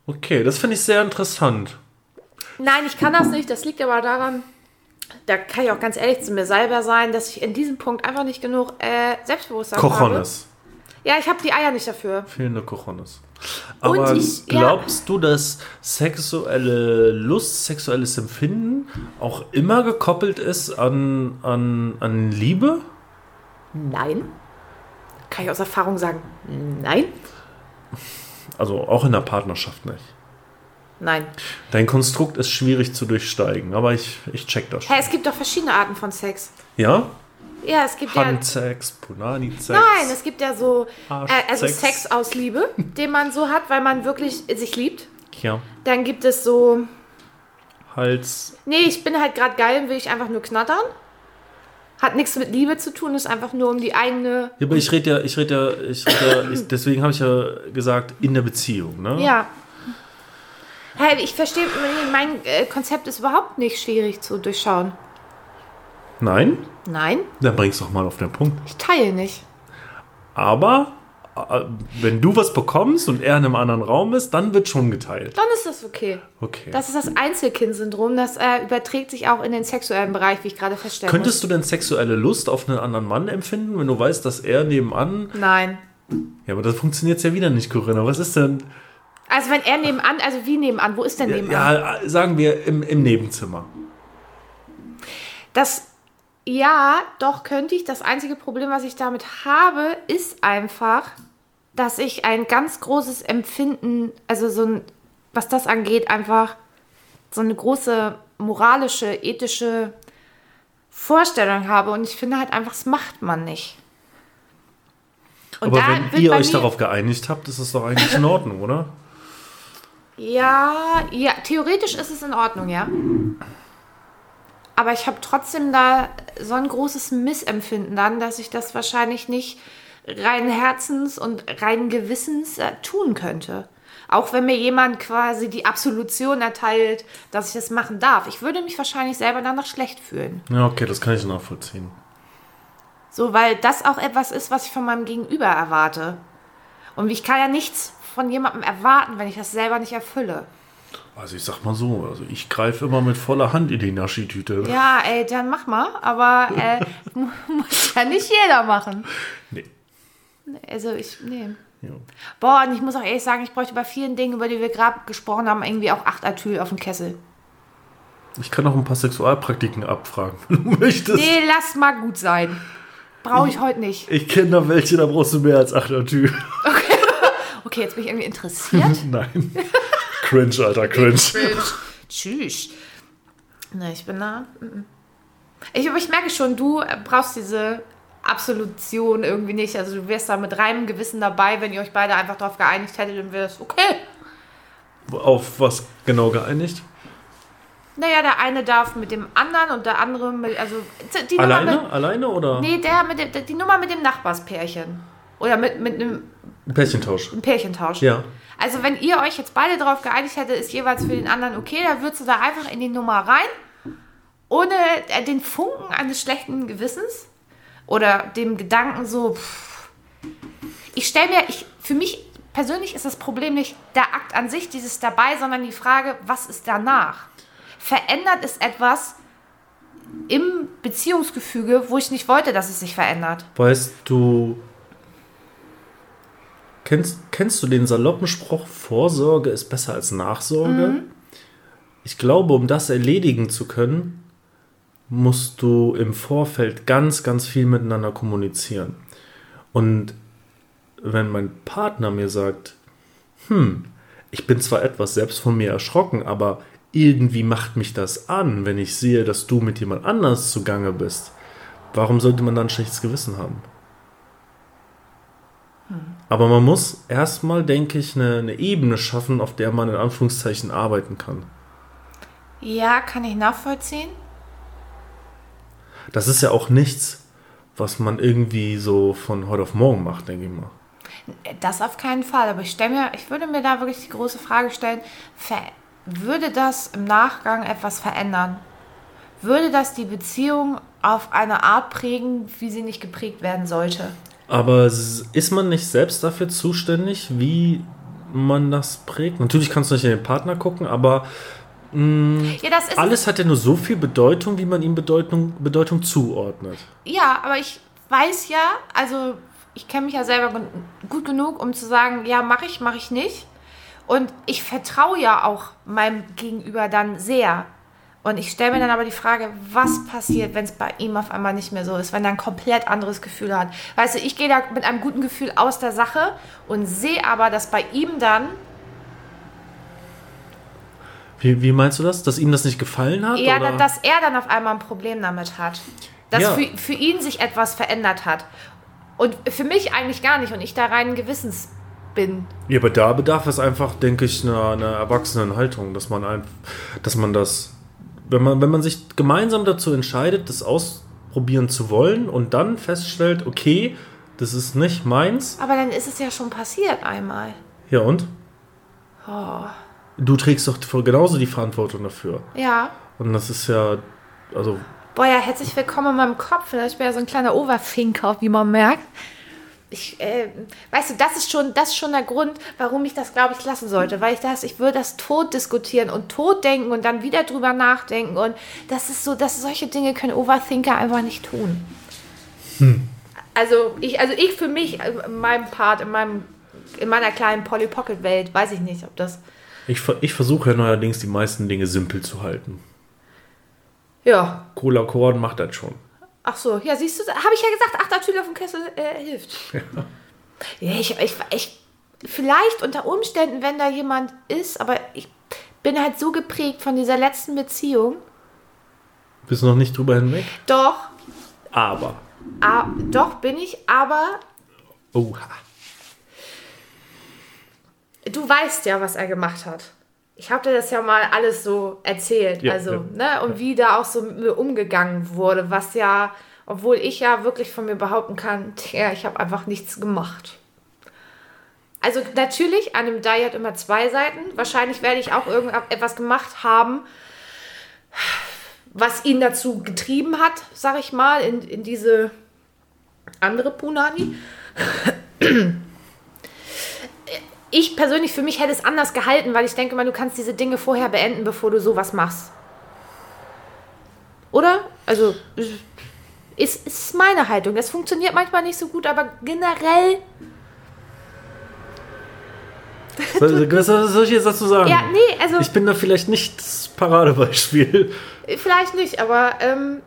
Okay, das finde ich sehr interessant. Nein, ich kann das nicht. Das liegt aber daran, da kann ich auch ganz ehrlich zu mir selber sein, dass ich in diesem Punkt einfach nicht genug äh, Selbstbewusstsein habe. Cojones. Ja, ich habe die Eier nicht dafür. Fehlende Cojones. Aber ich- ja. glaubst du, dass sexuelle Lust, sexuelles Empfinden auch immer gekoppelt ist an, an, an Liebe? Nein. Kann ich aus Erfahrung sagen, nein. Also auch in der Partnerschaft nicht. Nein. Dein Konstrukt ist schwierig zu durchsteigen, aber ich, ich check das schon. Hä, es gibt doch verschiedene Arten von Sex. Ja? Ja, es gibt ja. Handsex, Punani-Sex. Nein, es gibt ja so, äh, also. Sex aus Liebe, den man so hat, weil man wirklich sich liebt. Ja. Dann gibt es so, Hals. nee, ich bin halt gerade geil und will ich einfach nur knattern. Hat nichts mit Liebe zu tun, ist einfach nur um die eigene. Ja, aber ich rede ja, ich rede ja, ich rede ja, ich, deswegen habe ich ja gesagt, in der Beziehung, ne? Ja. Hey, ich verstehe, mein äh, Konzept ist überhaupt nicht schwierig zu durchschauen. Nein? Nein, Dann bring's doch mal auf den Punkt. ich teile nicht. Aber äh, wenn du was bekommst und er in einem anderen Raum ist, dann wird schon geteilt. Dann ist das okay. Okay. Das ist das Einzelkind-Syndrom, das äh, überträgt sich auch in den sexuellen Bereich, wie ich gerade feststellen Könntest du denn sexuelle Lust auf einen anderen Mann empfinden, wenn du weißt, dass er nebenan. muss. Nein. Ja, aber das funktioniert ja wieder nicht, Corinna. Was ist denn. Also wenn er nebenan, also wie nebenan, wo ist denn nebenan? Ja, sagen wir im, im Nebenzimmer. Das, ja, doch könnte ich. Das einzige Problem, was ich damit habe, ist einfach, dass ich ein ganz großes Empfinden, also so ein, was das angeht, einfach so eine große moralische, ethische Vorstellung habe. Und ich finde halt einfach, das macht man nicht. Und aber wenn ihr euch darauf geeinigt habt, ist es doch eigentlich in Ordnung, oder? Ja, ja, theoretisch ist es in Ordnung, ja. Aber ich habe trotzdem da so ein großes Missempfinden dann, dass ich das wahrscheinlich nicht rein Herzens und rein Gewissens äh, tun könnte. Auch wenn mir jemand quasi die Absolution erteilt, dass ich das machen darf. Ich würde mich wahrscheinlich selber danach schlecht fühlen. Ja, okay, das kann ich nachvollziehen. So, weil das auch etwas ist, was ich von meinem Gegenüber erwarte. Und ich kann ja nichts von jemandem erwarten, wenn ich das selber nicht erfülle. Also ich sag mal so, also ich greife immer mit voller Hand in die Naschi-Tüte. Ja, ey, dann mach mal. Aber äh, mu- muss ja nicht jeder machen. Nee. Also ich, nee. Ja. Boah, und ich muss auch ehrlich sagen, ich bräuchte bei vielen Dingen, über die wir gerade gesprochen haben, irgendwie auch acht Atyl auf dem Kessel. Ich kann noch ein paar Sexualpraktiken abfragen, wenn du möchtest. Nee, lass mal gut sein. Brauche ich heute nicht. Ich kenne da welche, da brauchst du mehr als 8 Tür. Okay, jetzt bin ich irgendwie interessiert. Nein. Cringe, Alter, cringe. Tschüss. Ne, ich bin da. Ich, aber ich merke schon, du brauchst diese Absolution irgendwie nicht. Also du wärst da mit reinem Gewissen dabei, wenn ihr euch beide einfach darauf geeinigt hättet, dann wäre es okay. Auf was genau geeinigt? Naja, der eine darf mit dem anderen und der andere mit, also die Nummer Alleine? mit, Alleine oder nee, der mit dem, die Nummer mit dem Nachbarspärchen. Oder mit, mit einem Pärchentausch? Pärchentausch. Ja. Also wenn ihr euch jetzt beide darauf geeinigt hättet, ist jeweils für den anderen okay, dann würdest du da einfach in die Nummer rein, ohne äh, den Funken eines schlechten Gewissens oder dem Gedanken so, pff. ich stelle mir, ich, für mich persönlich ist das Problem nicht der Akt an sich, dieses dabei, sondern die Frage, was ist danach? Verändert es etwas im Beziehungsgefüge, wo ich nicht wollte, dass es sich verändert? Weißt du. Kennst, kennst du den saloppen Spruch, Vorsorge ist besser als Nachsorge? ich glaube, um das erledigen zu können, musst du im Vorfeld ganz, ganz viel miteinander kommunizieren. Und wenn mein Partner mir sagt, hm, ich bin zwar etwas selbst von mir erschrocken, aber irgendwie macht mich das an, wenn ich sehe, dass du mit jemand anders zugange bist. Warum sollte man dann ein schlechtes Gewissen haben? Aber man muss erstmal, denke ich, eine, eine Ebene schaffen, auf der man in Anführungszeichen arbeiten kann. Ja, kann ich nachvollziehen. Das ist ja auch nichts, was man irgendwie so von heute auf morgen macht, denke ich mal. Das auf keinen Fall. Aber ich stelle mir, ich würde mir da wirklich die große Frage stellen: Würde das im Nachgang etwas verändern? Würde das die Beziehung auf eine Art prägen, wie sie nicht geprägt werden sollte? Aber ist man nicht selbst dafür zuständig, wie man das prägt? Natürlich kannst du nicht in den Partner gucken, aber mh, mm, ja, alles hat ja nur so viel Bedeutung, wie man ihm Bedeutung, Bedeutung zuordnet. Ja, aber ich weiß ja, also ich kenne mich ja selber gut genug, um zu sagen, ja, mache ich, mache ich nicht. Und ich vertraue ja auch meinem Gegenüber dann sehr. Und ich stelle mir dann aber die Frage, was passiert, wenn es bei ihm auf einmal nicht mehr so ist, wenn er ein komplett anderes Gefühl hat. Weißt du, ich gehe da mit einem guten Gefühl aus der Sache und sehe aber, dass bei ihm dann. Wie, wie meinst du das? Dass ihm das nicht gefallen hat? Ja, oder? dass er dann auf einmal ein Problem damit hat. Dass ja. für, für ihn sich etwas verändert hat. Und für mich eigentlich gar nicht und ich da rein Gewissens bin. Ja, aber da bedarf es einfach, denke ich, einer, einer erwachsenen Haltung, dass man, ein, dass man das, wenn man, wenn man sich gemeinsam dazu entscheidet, das ausprobieren zu wollen und dann feststellt, okay, das ist nicht meins. Aber dann ist es ja schon passiert einmal. Ja, und? Oh. Du trägst doch genauso die Verantwortung dafür. Ja. Und das ist ja, also Boah, ja, herzlich willkommen in meinem Kopf. Ich bin ja so ein kleiner Overfinker, wie man merkt. Ich, äh, weißt du, das ist schon, das ist schon der Grund, warum ich das, glaube ich, lassen sollte. Weil ich das, ich würde das tot diskutieren und tot denken und dann wieder drüber nachdenken. Und das ist so, dass solche Dinge können Overthinker einfach nicht tun. Hm. Also ich, also ich für mich, äh, in meinem Part, in meinem, in meiner kleinen Polly Pocket Welt, weiß ich nicht, ob das. Ich, ich versuche ja neuerdings die meisten Dinge simpel zu halten. Ja. Cola Korn macht das schon. Ach so, ja, siehst du, habe ich ja gesagt, ach, natürlich auf dem Kessel äh, hilft. Ja. ja, ich, ich, ich, vielleicht unter Umständen, wenn da jemand ist, aber ich bin halt so geprägt von dieser letzten Beziehung. Bist du noch nicht drüber hinweg? Doch. Aber. Ah, doch, bin ich, aber. Oha. Du weißt ja, was er gemacht hat ich habe dir das ja mal alles so erzählt, ja, also, ja, ne, und ja. wie da auch so mit mir umgegangen wurde, was ja, obwohl ich ja wirklich von mir behaupten kann, ja, ich habe einfach nichts gemacht. Also natürlich, an einem Die hat immer zwei Seiten. Wahrscheinlich werde ich auch irgendetwas gemacht haben, was ihn dazu getrieben hat, sag ich mal, in, in diese andere Punani ich persönlich für mich hätte es anders gehalten, weil ich denke mal, du kannst diese Dinge vorher beenden, bevor du sowas machst. Oder? Also, ist, ist meine Haltung. Das funktioniert manchmal nicht so gut, aber generell. Was soll ich jetzt dazu sagen? Ja, nee, also. Ich bin da vielleicht nicht das Paradebeispiel. Vielleicht nicht, aber ähm,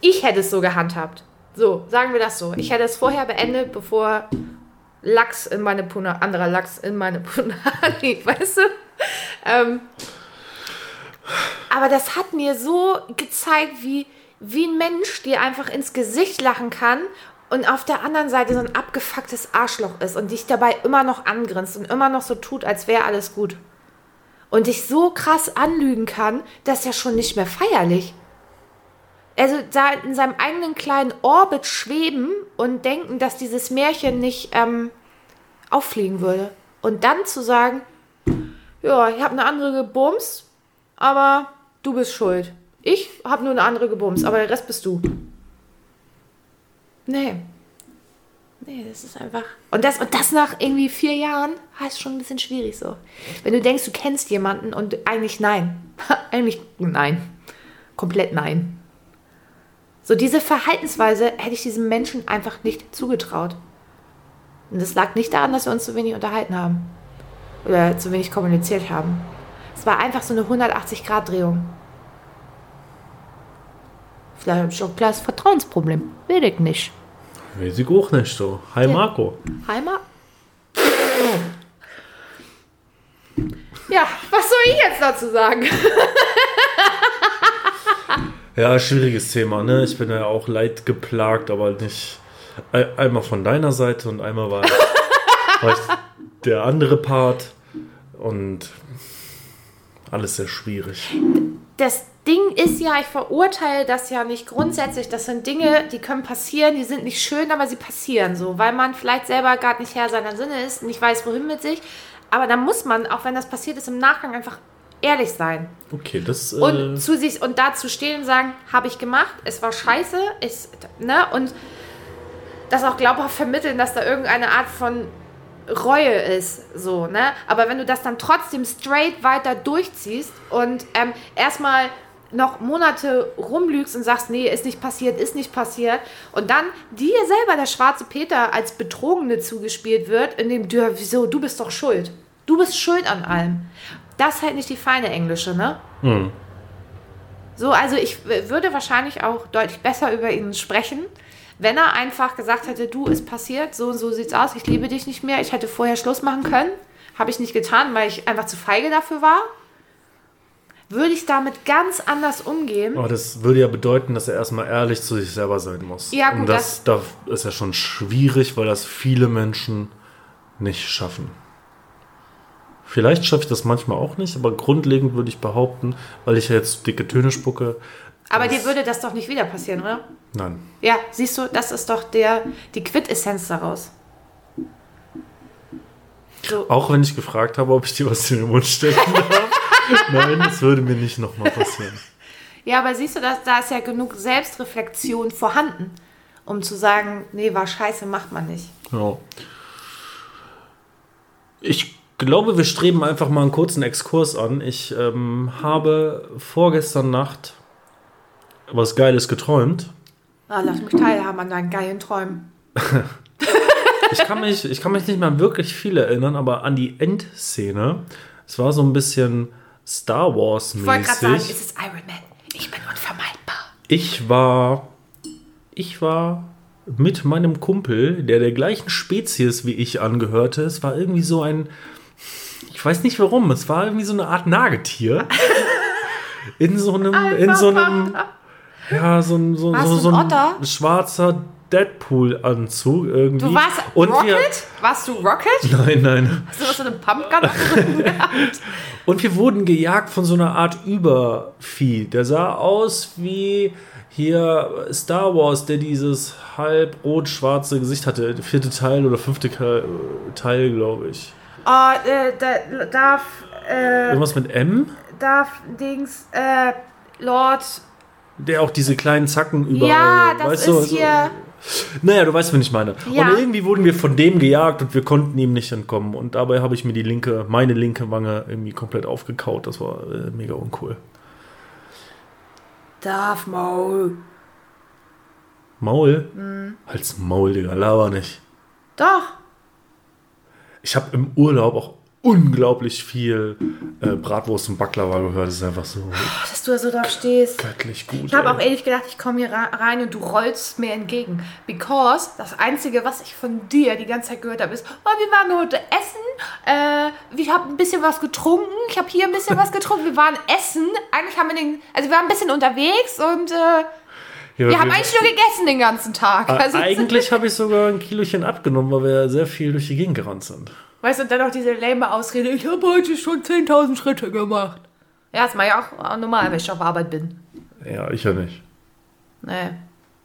ich hätte es so gehandhabt. So, sagen wir das so. Ich hätte es vorher beendet, bevor Lachs in meine Punani, anderer Lachs in meine Punani, weißt du? Ähm, aber das hat mir so gezeigt, wie, wie ein Mensch dir einfach ins Gesicht lachen kann und auf der anderen Seite so ein abgefucktes Arschloch ist und dich dabei immer noch angrinst und immer noch so tut, als wäre alles gut. Und dich so krass anlügen kann, das ist ja schon nicht mehr feierlich also da in seinem eigenen kleinen Orbit schweben und denken, dass dieses Märchen nicht ähm, auffliegen würde. Und dann zu sagen, ja, ich habe eine andere gebumst, aber du bist schuld. Ich habe nur eine andere gebumst, aber der Rest bist du. Nee. Nee, das ist einfach. Und das, und das nach irgendwie vier Jahren heißt schon ein bisschen schwierig so. Wenn du denkst, du kennst jemanden und eigentlich nein. eigentlich nein. Komplett nein. So diese Verhaltensweise hätte ich diesem Menschen einfach nicht zugetraut. Und das lag nicht daran, dass wir uns zu wenig unterhalten haben. Oder zu wenig kommuniziert haben. Es war einfach so eine 180-Grad-Drehung. Vielleicht habe ich auch ein kleines Vertrauensproblem. Will ich nicht. Weiß ich auch nicht so. Hi Marco. Heimat? Ja, was soll ich jetzt dazu sagen? Ja, schwieriges Thema, ne? Ich bin ja auch leidgeplagt, aber nicht ein- einmal von deiner Seite und einmal war, war der andere Part und alles sehr schwierig. Das Ding ist ja, ich verurteile das ja nicht grundsätzlich. Das sind Dinge, die können passieren, die sind nicht schön, aber sie passieren so, weil man vielleicht selber gerade nicht Herr seiner Sinne ist, nicht weiß, wohin mit sich. Aber dann muss man, auch wenn das passiert ist, im Nachgang einfach ehrlich sein. Okay, das äh, und zu sich und dazu stehen und sagen, habe ich gemacht, es war scheiße, ist, ne, und das auch glaubhaft vermitteln, dass da irgendeine Art von Reue ist, so, ne, aber wenn du das dann trotzdem straight weiter durchziehst und ähm, erstmal noch Monate rumlügst und sagst, nee, ist nicht passiert, ist nicht passiert und dann dir selber der schwarze Peter als Betrogene zugespielt wird, in dem du, wieso, du bist doch schuld. Du bist schuld an allem. Das ist halt nicht die feine Englische, ne? hm. So, also ich würde wahrscheinlich auch deutlich besser über ihn sprechen, wenn er einfach gesagt hätte, du, ist passiert, so und so sieht's aus, ich liebe dich nicht mehr, ich hätte vorher Schluss machen können. Habe ich nicht getan, weil ich einfach zu feige dafür war. Würde ich damit ganz anders umgehen. Aber das würde ja bedeuten, dass er erstmal ehrlich zu sich selber sein muss. Ja, gut, Und das, das ist ja schon schwierig, weil das viele Menschen nicht schaffen. Vielleicht schaffe ich das manchmal auch nicht, aber grundlegend würde ich behaupten, weil ich ja jetzt dicke Töne spucke, Aber dir würde das doch nicht wieder passieren, oder? nein. Ja, siehst du, das ist doch der, die Quintessenz daraus. So, Auch wenn ich gefragt habe, ob ich dir was in den Mund stecken darf. nein, das würde mir nicht nochmal passieren. Ja, aber siehst du, dass, da ist ja genug Selbstreflexion vorhanden, um zu sagen, nee, war scheiße, macht man nicht. Ja. Ich glaube, wir streben einfach mal einen kurzen Exkurs an. Ich ähm, habe vorgestern Nacht was Geiles geträumt. Ah, lass mich teilhaben an deinen geilen Träumen. Ich kann mich, ich kann mich nicht mehr wirklich viel erinnern, aber an die Endszene. Es war so ein bisschen Star Wars Ich wollte gerade sagen, es ist Iron Man. Ich bin unvermeidbar. Ich war, ich war mit meinem Kumpel, der der gleichen Spezies wie ich angehörte. Es war irgendwie so ein, ich weiß nicht warum, es war irgendwie so eine Art Nagetier. In so einem, in so einem, ja, so ein, so, Warst so, so ein ein schwarzer Deadpool-Anzug irgendwie. Du warst Und Rocket? Wir, warst du Rocket? nein, nein. Hast du was so eine Pumpgun gehabt? Und wir wurden gejagt von so einer Art Übervieh. Der sah aus wie hier Star Wars, der dieses halb rot-schwarze Gesicht hatte. Vierte Teil oder fünfte Teil, glaube ich. Oh, äh, da, darf, äh, Irgendwas mit M? darf Dings, äh, Lord. Der auch diese kleinen Zacken überall. Ja, das weißt ist du, also- hier. Naja, du weißt, wen ich meine. Ja. Und irgendwie wurden wir von dem gejagt und wir konnten ihm nicht entkommen. Und dabei habe ich mir die linke, meine linke Wange irgendwie komplett aufgekaut. Das war äh, mega uncool. Darf Maul. Maul? Mhm. Halt's Maul, Digga, laber nicht. Doch. Ich habe im Urlaub auch unglaublich viel äh, Bratwurst und Baklava gehört. Das ist einfach so Dass du da so drauf stehst. göttlich gut. Ich habe auch ehrlich gedacht, ich komme hier rein und du rollst mir entgegen. Because das Einzige, was ich von dir die ganze Zeit gehört habe, ist, oh, wir waren heute essen, äh, ich habe ein bisschen was getrunken, ich habe hier ein bisschen was getrunken, wir waren essen. Eigentlich haben wir den, also wir waren ein bisschen unterwegs und äh, Ja, wir haben eigentlich nur gegessen den ganzen Tag. Also, eigentlich habe ich sogar ein Kilochen abgenommen, weil wir sehr viel durch die Gegend gerannt sind. Weißt du, und dann noch diese lame Ausrede, ich habe heute schon 10.000 Schritte gemacht. Ja, das mache ich auch normal, wenn ich auf Arbeit bin. Ja, ich ja nicht. Nee.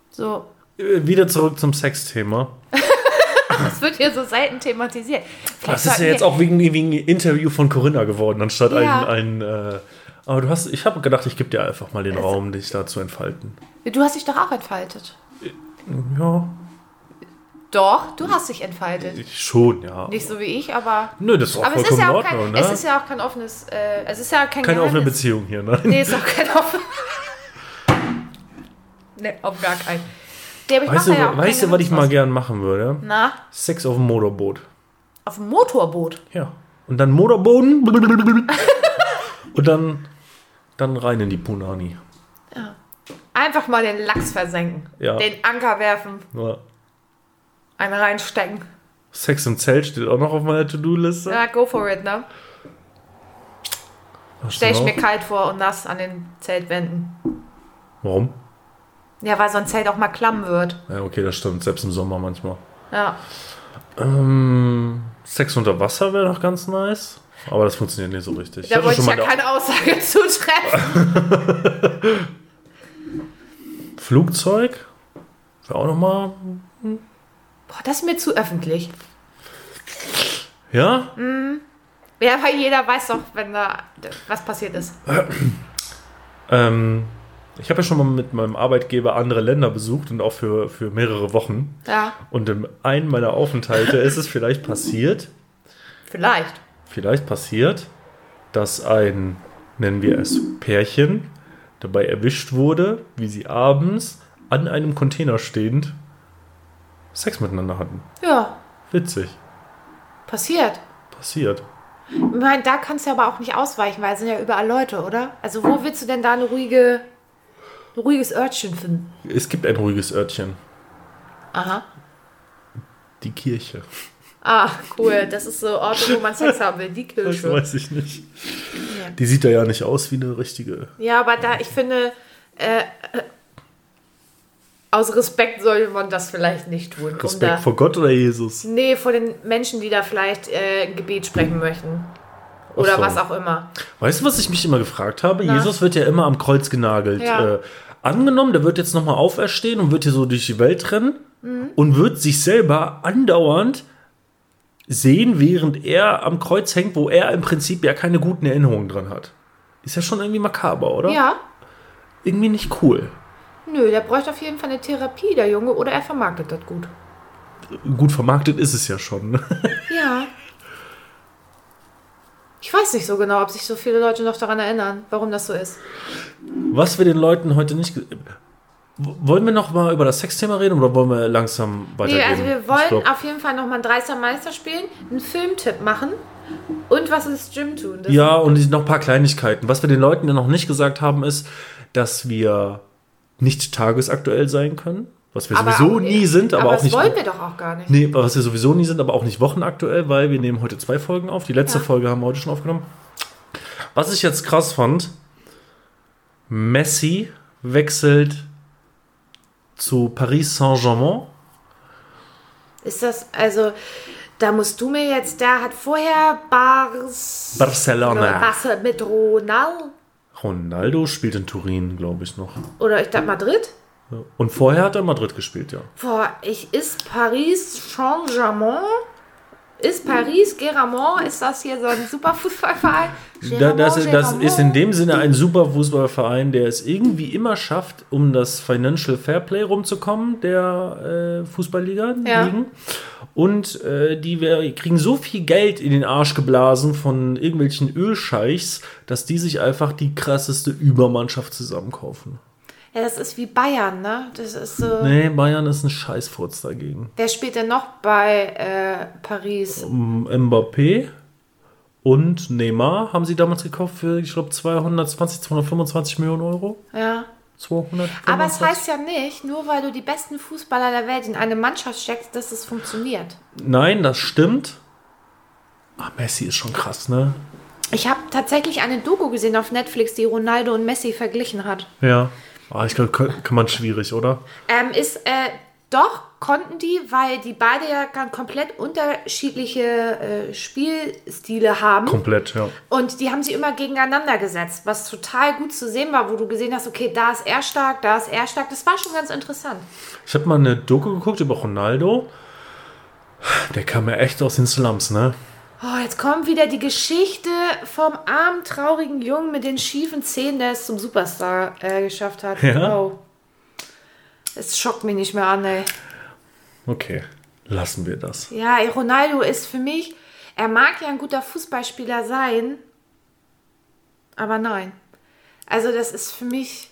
So, Äh, Wieder zurück zum Sexthema. das wird hier so selten thematisiert. Vielleicht Das ist ja jetzt auch wegen, wegen Interview von Corinna geworden, anstatt Ja. ein. ein äh, aber du hast, ich habe gedacht, ich gebe dir einfach mal den Raum, dich da zu entfalten. Du hast dich doch auch entfaltet. Ja, Doch, du hast dich entfaltet. ich schon, ja. Nicht so wie ich, aber. Nö, das ist auch Aber es ist, vollkommen ja in auch kein, Ordnung, ne? es ist ja auch kein offenes. Äh, es ist ja kein Keine offene Geheimnis. Beziehung hier, ne? Nee, ist auch kein offenes. nee, auf gar keinen. Nee, aber ich Weißt du, ja weißt du, was ich mal gern machen würde? Na, Sex auf dem Motorboot. auf dem Motorboot. Ja. Und dann Motorboden. Und dann, dann rein in die Punani. Ja. Einfach mal den Lachs versenken. Ja. Den Anker werfen. Ja. Einen reinstecken. Sex im Zelt steht auch noch auf meiner To-Do-Liste. Ja, go for it, ne? Stell ich mir kalt vor und nass an den Zeltwänden. Warum? Ja, weil so ein Zelt auch mal klamm wird. Ja, okay, das stimmt. Selbst im Sommer manchmal. Ja. Ähm, Sex unter Wasser wäre noch ganz nice. Aber das funktioniert nicht so richtig. Da hatte wollte ich ja keine Aussage zu treffen. Flugzeug. Wäre auch nochmal. Boah, das ist mir zu öffentlich. Ja? Ja, weil jeder weiß doch, wenn da was passiert ist. Ähm, ich habe ja schon mal mit meinem Arbeitgeber andere Länder besucht und auch für, für mehrere Wochen. Ja, Und in einem meiner Aufenthalte ist es vielleicht passiert, vielleicht. Vielleicht passiert, dass ein, nennen wir es Pärchen, dabei erwischt wurde, wie sie abends an einem Container stehend Sex miteinander hatten. Ja, Witzig. passiert. Passiert. Ich meine, da kannst du aber auch nicht ausweichen, weil es sind ja überall Leute, oder? Also wo willst du denn da eine ruhige, ein ruhiges Örtchen finden? Es gibt ein ruhiges Örtchen. Aha. Die Kirche. Ah, cool. Das ist so Orte, wo man Sex haben will. Die Das Kirche. weiß ich nicht. Die sieht da ja nicht aus wie eine richtige. Ja, aber da, ich finde, äh, aus Respekt sollte man das vielleicht nicht tun. um Respekt da, vor Gott oder Jesus? Nee, vor den Menschen, die da vielleicht äh, ein Gebet sprechen möchten. Oder so. was auch immer. Weißt du, was ich mich immer gefragt habe? Na? Jesus wird ja immer am Kreuz genagelt. Ja. Äh, angenommen, der wird jetzt nochmal auferstehen und wird hier so durch die Welt rennen Mhm. und wird sich selber andauernd sehen, während er am Kreuz hängt, wo er im Prinzip ja keine guten Erinnerungen dran hat. Ist ja schon irgendwie makaber, oder? Ja. Irgendwie nicht cool. Nö, der bräuchte auf jeden Fall eine Therapie, der Junge, oder er vermarktet das gut. Gut vermarktet ist es ja schon. Ja. Ich weiß nicht so genau, ob sich so viele Leute noch daran erinnern, warum das so ist. Was wir den Leuten heute nicht. Wollen wir noch mal über das Sexthema reden oder wollen wir langsam Nee, weitergehen? also wir wollen auf jeden Fall nochmal einen Dreister Meister spielen, einen Filmtipp machen und was ins Gym tun. Das Ja, und noch ein paar Kleinigkeiten. Was wir den Leuten ja noch nicht gesagt haben, ist, dass wir nicht tagesaktuell sein können. Was wir aber sowieso auch- nie sind, aber, auch das nicht. wollen wir doch auch gar nicht. Nee, was wir sowieso nie sind, aber auch nicht wochenaktuell, weil wir nehmen heute zwei Folgen auf. Die letzte Ja. Folge haben wir heute schon aufgenommen. Was ich jetzt krass fand, Messi wechselt zu Paris Saint-Germain. Ist das, also, da musst du mir jetzt, der hat vorher Bars. Barcelona. Barca mit Ronald. Ronaldo spielt in Turin, glaube ich, noch. Oder ich dachte Madrid. Und vorher hat er Madrid gespielt, ja. Boah, ich ist Paris Saint-Germain. Ist Paris Geramont? Ist das hier so ein super Fußballverein? Da, das, das ist in dem Sinne ein super Fußballverein, der es irgendwie immer schafft, um das Financial Fairplay rumzukommen, der äh, Fußballliga. Ja. Ligen. Und äh, die wir kriegen so viel Geld in den Arsch geblasen von irgendwelchen Ölscheichs, dass die sich einfach die krasseste Übermannschaft zusammenkaufen. Ja, das ist wie Bayern, ne? Das ist so. Nee, Bayern ist ein Scheißfurz dagegen. Wer spielt denn noch bei äh, Paris? M- Mbappé und Neymar haben sie damals gekauft für, ich glaube, 220, 225 Millionen Euro. Ja. 200. Aber es heißt ja nicht, nur weil du die besten Fußballer der Welt in eine Mannschaft steckst, dass es funktioniert. Nein, das stimmt. Ah, Messi ist schon krass, ne? Ich habe tatsächlich eine Doku gesehen auf Netflix, die Ronaldo und Messi verglichen hat. Ja. Ah, ich glaube, kann, kann man schwierig, oder? Ähm, ist, äh, doch, konnten die, weil die beide ja ganz komplett unterschiedliche äh, Spielstile haben. Komplett, ja. Und die haben sie immer gegeneinander gesetzt, was total gut zu sehen war, wo du gesehen hast, okay, da ist er stark, da ist er stark. Das war schon ganz interessant. Ich habe mal eine Doku geguckt über Ronaldo. Der kam ja echt aus den Slums, ne? Oh, jetzt kommt wieder die Geschichte vom armen, traurigen Jungen mit den schiefen Zähnen, der es zum Superstar äh, geschafft hat. Ja? Oh. Es schockt mich nicht mehr an, ey. Okay, lassen wir das. Ja, Ronaldo ist für mich, er mag ja ein guter Fußballspieler sein, aber nein. Also das ist für mich,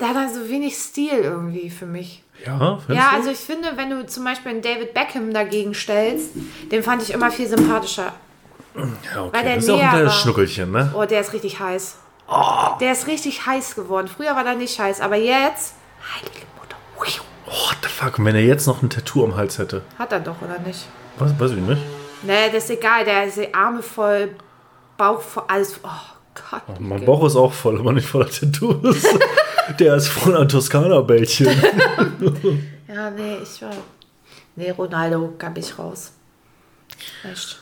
der hat da so wenig Stil irgendwie für mich. Ja, Ja, also ich finde, wenn du zum Beispiel einen David Beckham dagegen stellst, den fand ich immer viel sympathischer. Ja, okay. Weil der das ist auch ein kleines. Schnuckelchen, ne? Oh, der ist richtig heiß. Der ist richtig heiß geworden. Früher war der nicht heiß, aber jetzt. Heilige Mutter. Oh, what the fuck, wenn er jetzt noch ein Tattoo am Hals hätte. Hat er doch, oder nicht? Was, weiß ich nicht. Nee, das ist egal. Der ist Arme voll, Bauch voll, alles. Oh Gott. Mein Bauch ist auch voll, aber nicht voller Tattoos. Der ist voll ein Toskana-Bällchen. Ja, nee, ich war. Nee, Ronaldo gab ich raus. Echt.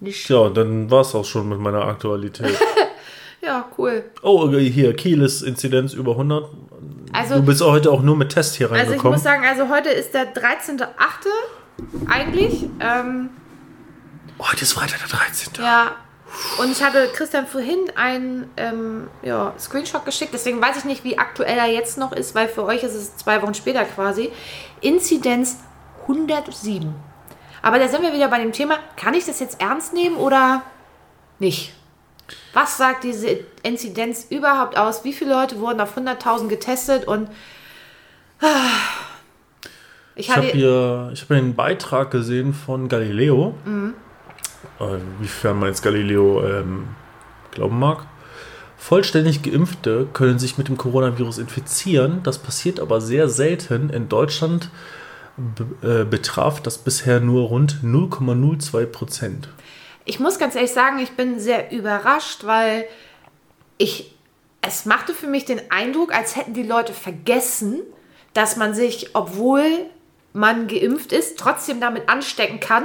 Nicht. Ja, und dann war es auch schon mit meiner Aktualität. Ja, cool. Oh, hier, Kiel ist Inzidenz über 100. Also, Du bist auch heute auch nur mit Test hier also ich reingekommen. muss sagen, also heute ist der 13.8. eigentlich. Ähm, heute ist Freitag der 13. Ja, und ich hatte Christian vorhin einen ähm, ja, Screenshot geschickt, deswegen weiß ich nicht, wie aktuell er jetzt noch ist, weil für euch ist es zwei Wochen später quasi. Inzidenz 107. Aber da sind wir wieder bei dem Thema, kann ich das jetzt ernst nehmen oder nicht? Was sagt diese Inzidenz überhaupt aus? Wie viele Leute wurden auf 100.000 getestet und ah, ich Ich habe hatte hier, ich einen Beitrag gesehen von Galileo. Mhm. Äh, wiefern man jetzt Galileo ähm, glauben mag. Vollständig Geimpfte können sich mit dem Coronavirus infizieren. Das passiert aber sehr selten. In Deutschland äh, betraf das bisher nur rund 0,02 Prozent. Ich muss ganz ehrlich sagen, ich bin sehr überrascht, weil ich es machte für mich den Eindruck, als hätten die Leute vergessen, dass man sich, obwohl man geimpft ist, trotzdem damit anstecken kann.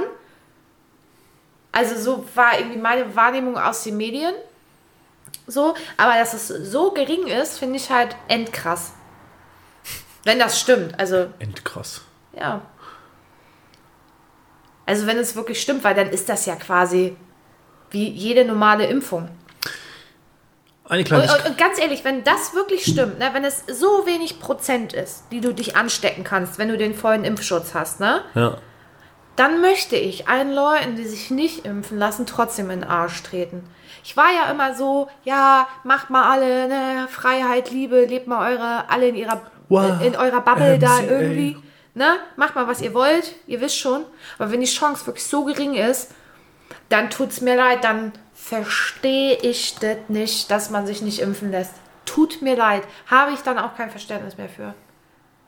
Also so war irgendwie meine Wahrnehmung aus den Medien. So, aber dass es so gering ist, finde ich halt endkrass. Wenn das stimmt, also Endkrass. ja. Also wenn es wirklich stimmt, weil dann ist das ja quasi wie jede normale Impfung. Eine kleine und, und ganz ehrlich, wenn das wirklich stimmt, ne, wenn es so wenig Prozent ist, die du dich anstecken kannst, wenn du den vollen Impfschutz hast, ne, ja. Dann möchte ich allen Leuten, die sich nicht impfen lassen, trotzdem in den Arsch treten. Ich war ja immer so, ja, macht mal alle, ne, Freiheit, Liebe, lebt mal eure, alle in ihrer, Wow, in eurer Bubble da MCA. irgendwie, ne, macht mal, was ihr wollt, ihr wisst schon. Aber wenn die Chance wirklich so gering ist, dann tut's mir leid, dann verstehe ich das nicht, dass man sich nicht impfen lässt. Tut mir leid, habe ich dann auch kein Verständnis mehr für.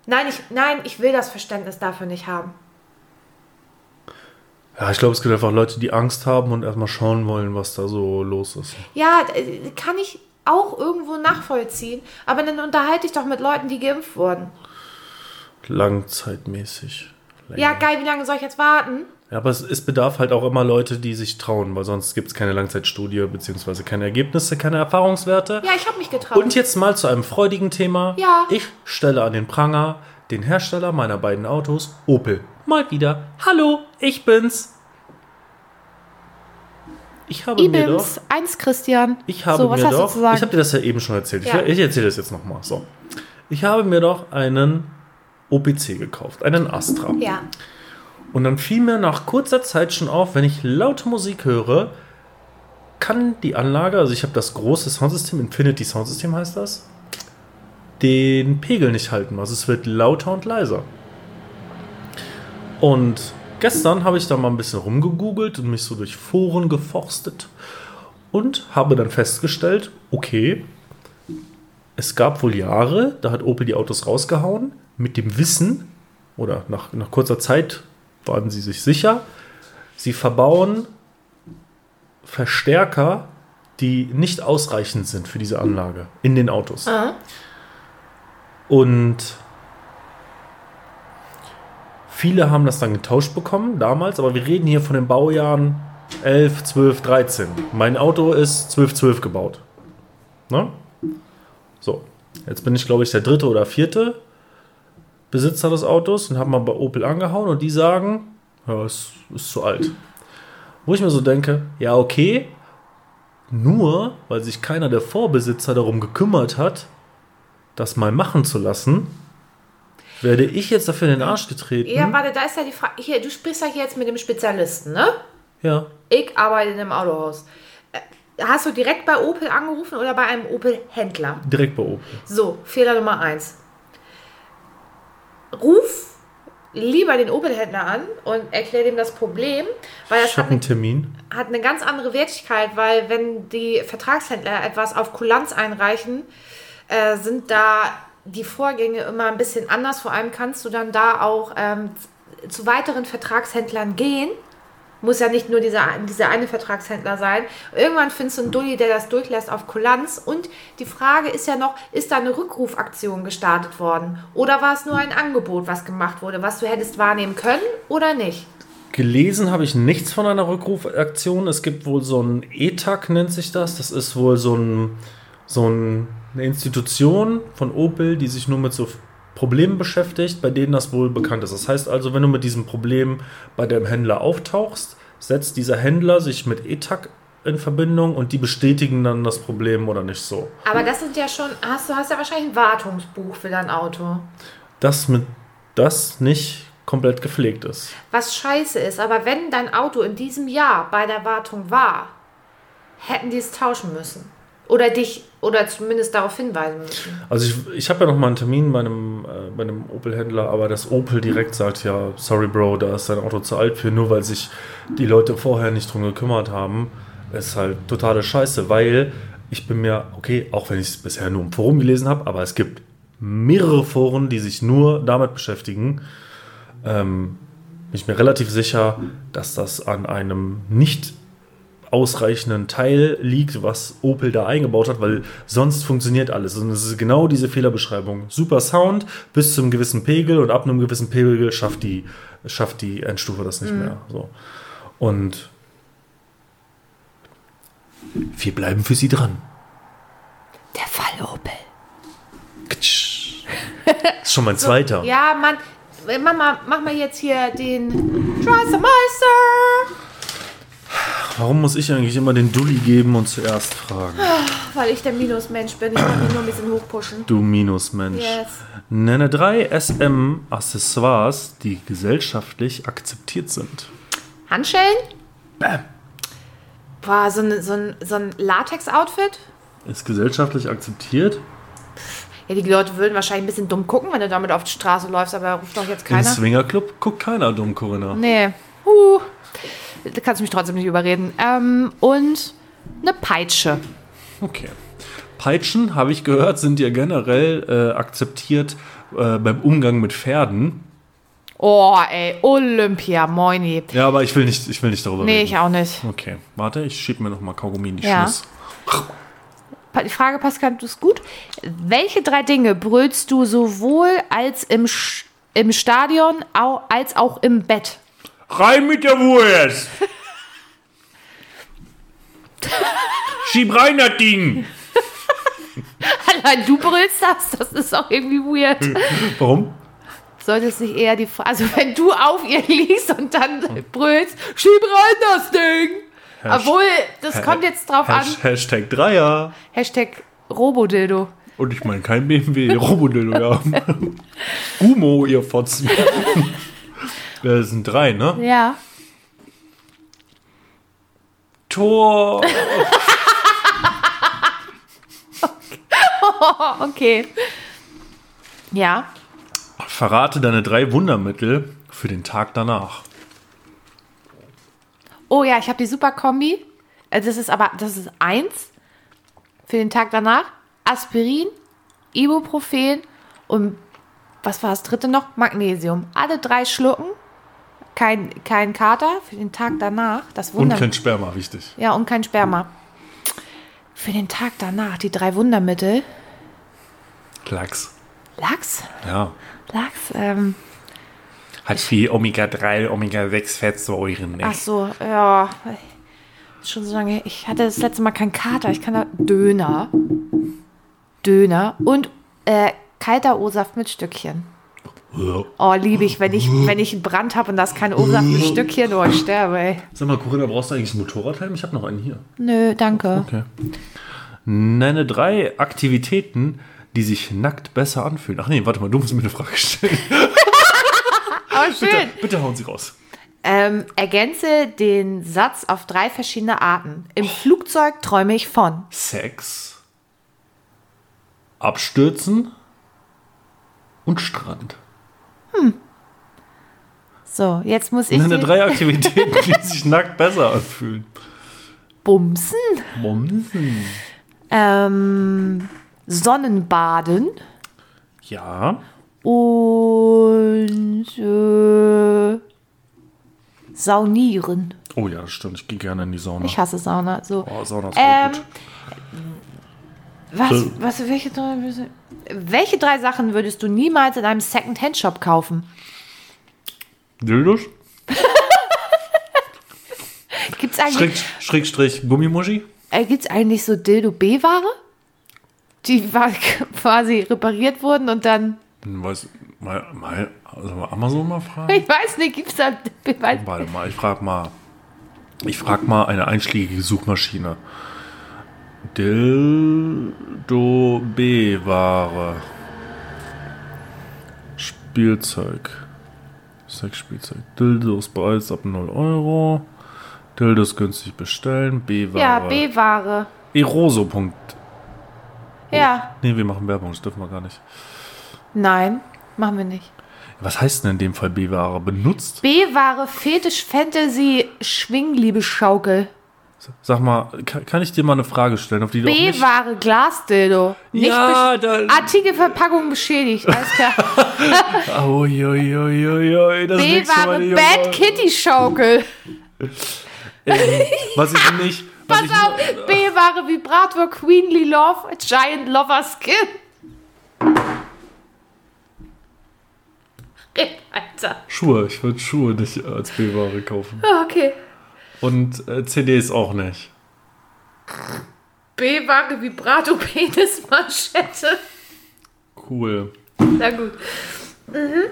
Nein, ich, nein, ich will das Verständnis dafür nicht haben. Ja, ich glaube, es gibt einfach Leute, die Angst haben und erstmal schauen wollen, was da so los ist. Ja, kann ich auch irgendwo nachvollziehen, aber dann unterhalte ich doch mit Leuten, die geimpft wurden. Langzeitmäßig. Länger. Ja, geil, wie lange soll ich jetzt warten? Ja, aber es, es bedarf halt auch immer Leute, die sich trauen, weil sonst gibt es keine Langzeitstudie beziehungsweise keine Ergebnisse, keine Erfahrungswerte. Ja, ich habe mich getraut. Und jetzt mal zu einem freudigen Thema. Ja. Ich stelle an den Pranger den Hersteller meiner beiden Autos, Opel. Mal wieder. Hallo, ich bin's. Ich habe mir doch. Ibims, eins Christian. Ich habe so, mir doch. Ich habe dir das ja eben schon erzählt. Ja. Ich, ich erzähle das jetzt nochmal. So. Ich habe mir doch einen OPC gekauft, einen Astra. ja. Und dann fiel mir nach kurzer Zeit schon auf, wenn ich laute Musik höre, kann die Anlage, also ich habe das große Soundsystem, Infinity Soundsystem heißt das, den Pegel nicht halten. Also es wird lauter und leiser. Und gestern habe ich da mal ein bisschen rumgegoogelt und mich so durch Foren geforstet und habe dann festgestellt, okay, es gab wohl Jahre, da hat Opel die Autos rausgehauen, mit dem Wissen, oder nach, nach kurzer Zeit waren sie sich sicher, sie verbauen Verstärker, die nicht ausreichend sind für diese Anlage in den Autos. Und viele haben das dann getauscht bekommen damals, aber wir reden hier von den Baujahren 11, 12, 13. Mein Auto ist 12, 12 gebaut. Ne? So, jetzt bin ich, glaube ich, der dritte oder vierte Besitzer des Autos und habe mal bei Opel angehauen und die sagen, ja, es ist zu alt. Wo ich mir so denke, ja, okay, nur weil sich keiner der Vorbesitzer darum gekümmert hat, das mal machen zu lassen, werde ich jetzt dafür in den Arsch getreten. Ja, warte, da ist ja die Frage. Hier, du sprichst ja hier jetzt mit dem Spezialisten, ne? ja. Ich arbeite in einem Autohaus. Äh, Hast du direkt bei Opel angerufen oder bei einem Opel-Händler? direkt bei Opel. So, Fehler Nummer eins. Ruf lieber den Opel-Händler an und erkläre dem das Problem, weil das hat Termin. hat eine ganz andere Wertigkeit, weil wenn die Vertragshändler etwas auf Kulanz einreichen, äh, sind da die Vorgänge immer ein bisschen anders. Vor allem kannst du dann da auch ähm, zu weiteren Vertragshändlern gehen. Muss ja nicht nur dieser, dieser eine Vertragshändler sein. Irgendwann findest du einen Dulli, der das durchlässt auf Kulanz. Und die Frage ist ja noch, ist da eine Rückrufaktion gestartet worden? Oder war es nur ein Angebot, was gemacht wurde, was du hättest wahrnehmen können oder nicht? Gelesen habe ich nichts von einer Rückrufaktion. Es gibt wohl so ein ETAG, nennt sich das. Das ist wohl so, ein, so ein, eine Institution von Opel, die sich nur mit so Problemen beschäftigt, bei denen das wohl bekannt ist. Das heißt also, wenn du mit diesem Problem bei dem Händler auftauchst, setzt dieser Händler sich mit ETAG in Verbindung und die bestätigen dann das Problem oder nicht so. Aber das sind ja schon, hast du hast ja wahrscheinlich ein Wartungsbuch für dein Auto. Das mit das nicht komplett gepflegt ist. Was scheiße ist, aber wenn dein Auto in diesem Jahr bei der Wartung war, hätten die es tauschen müssen. Oder dich, oder zumindest darauf hinweisen müssen. Also ich, ich habe ja noch mal einen Termin bei einem, äh, einem Opel-Händler, aber das Opel direkt sagt ja, sorry Bro, da ist dein Auto zu alt für, nur weil sich die Leute vorher nicht drum gekümmert haben. ist halt totale Scheiße, weil ich bin mir, okay, auch wenn ich es bisher nur im Forum gelesen habe, aber es gibt mehrere Foren, die sich nur damit beschäftigen. Ähm, bin ich mir relativ sicher, dass das an einem nicht ausreichenden Teil liegt, was Opel da eingebaut hat, weil sonst funktioniert alles. Und es ist genau diese Fehlerbeschreibung. Super Sound bis zum gewissen Pegel und ab einem gewissen Pegel schafft die, schafft die Endstufe das nicht mehr. So. Und wir bleiben für sie dran. Der Fall Opel. Ktsch. ist schon mein zweiter. Ja, Mann, mach mal, mach mal jetzt hier den Meister, Warum muss ich eigentlich immer den Dulli geben und zuerst fragen? weil ich der Minusmensch bin. Ich kann mich nur ein bisschen hochpushen. Du Minusmensch. Yes. Nenne drei SM-Accessoires, die gesellschaftlich akzeptiert sind. Handschellen? Bam. Boah, so ein, so ein, so ein Latex-Outfit? Ist gesellschaftlich akzeptiert? Ja, die Leute würden wahrscheinlich ein bisschen dumm gucken, wenn du damit auf die Straße läufst, aber ruft doch jetzt Im keiner. Swingerclub guckt keiner dumm, Corinna. Nee. Huh. Da kannst du mich trotzdem nicht überreden. Ähm, und eine Peitsche. Okay. Peitschen, habe ich gehört, sind ja generell äh, akzeptiert äh, beim Umgang mit Pferden. Oh, ey, Olympia, moini. Ja, aber ich will nicht, ich will nicht darüber Nee, reden. ich auch nicht. Okay, warte, ich schieb mir noch mal Kaugummi in die Ja. Schnuss. Pa- Die Frage, Pascal, du ist gut. Welche drei Dinge brüllst du sowohl als im, Sch- im Stadion als auch im Bett? Rein mit der Wurst! Schieb rein das Ding! Allein du brüllst das, das ist auch irgendwie weird. Warum? Sollte es nicht eher die Frage, also wenn du auf ihr liegst und dann brüllst, schieb rein das Ding! Obwohl, das kommt jetzt drauf an. Hash Hashtag Dreier. Hashtag Robodildo. Und ich meine kein BMW, Robodillo, ja. Gumo, ihr Fotzen. Das sind drei, ne? Ja. Tor. Okay. Ja. Verrate deine drei Wundermittel für den Tag danach. Oh ja, ich habe die super Kombi. Äh, Das ist aber, das ist eins für den Tag danach. Aspirin, Ibuprofen und was war das dritte noch? Magnesium. Alle drei schlucken. Kein, kein Kater für den Tag danach. Das Und Wunder kein Sperma, wichtig. ja, und kein Sperma. Für den Tag danach die drei Wundermittel. Lachs. Lachs? Ja. Lachs, ähm, Hat viel Omega-3, Omega-6-Fettsäuren. ach so, ja. Schon so lange. Ich hatte das letzte Mal keinen Kater. Ich kann da Döner. Döner und äh, kalter O-Saft mit Stückchen. Oh, liebe ich, wenn ich, wenn ich einen Brand habe und das kein O-Saft mit Stückchen, oh, ich sterbe, ey. Sag mal, Corinna, brauchst du eigentlich einen Motorradhelm? Ich habe noch einen hier. Nö, danke. Okay. Nenne drei Aktivitäten, die sich nackt besser anfühlen. Ach nee, warte mal, du musst mir eine Frage stellen. Aber schön. Bitte, bitte hauen Sie raus. Ähm, ergänze den Satz auf drei verschiedene Arten. Im Flugzeug träume ich von. Sex, Abstürzen und Strand. So, jetzt muss ich Nenne drei Aktivitäten, die sich nackt besser anfühlen. bumsen, Momsen. ähm, Sonnenbaden Ja. und äh, saunieren. Oh ja, das stimmt. Ich gehe gerne in die Sauna. Ich hasse Sauna. So. Oh, Sauna ist Ähm, gut. Was, was, welche drei, welche drei Sachen würdest du niemals in einem Second-Hand-Shop kaufen? Dildos? Gibt es eigentlich, Schräg, Schrägstrich Gummimuschi? äh, gibt's eigentlich so Dildo-B-Ware? Die war quasi repariert wurden und dann, Weiß, mal, mal, also mal Amazon mal fragen? ich weiß nicht, gibt es da, Warte mal, ich frag mal. Ich frag mal eine einschlägige Suchmaschine. Dildo B-Ware. Spielzeug. Sexspielzeug. Dildos bereits ab 0 Euro. Dildos günstig bestellen. B-Ware. ja, B-Ware. Eroso. Punkt. Ja, Nee, wir machen Werbung, das dürfen wir gar nicht. nein, machen wir nicht. Was heißt denn in dem Fall B-Ware? Benutzt? B-Ware, Fetisch, Fantasy, Schwingliebeschaukel. Sag mal, kann, kann ich dir mal eine Frage stellen, auf die du nicht... B-Ware, Glasdildo. Nicht Ja, besch- da- Artikelverpackung beschädigt, alles klar. Uiuiuiui, das B-Ware, die Bad. Kitty Schaukel. Ähm, was ich nicht. Was Pass ich, auf, B-Ware, Vibrator, Queenly Love, Giant Lover Skin. Alter. Schuhe, ich würde Schuhe nicht als B-Ware kaufen. Ah, Okay. Und äh, CDs auch nicht. B-Ware, Vibrato, Penis, Manschette. Cool. Na gut. Mhm.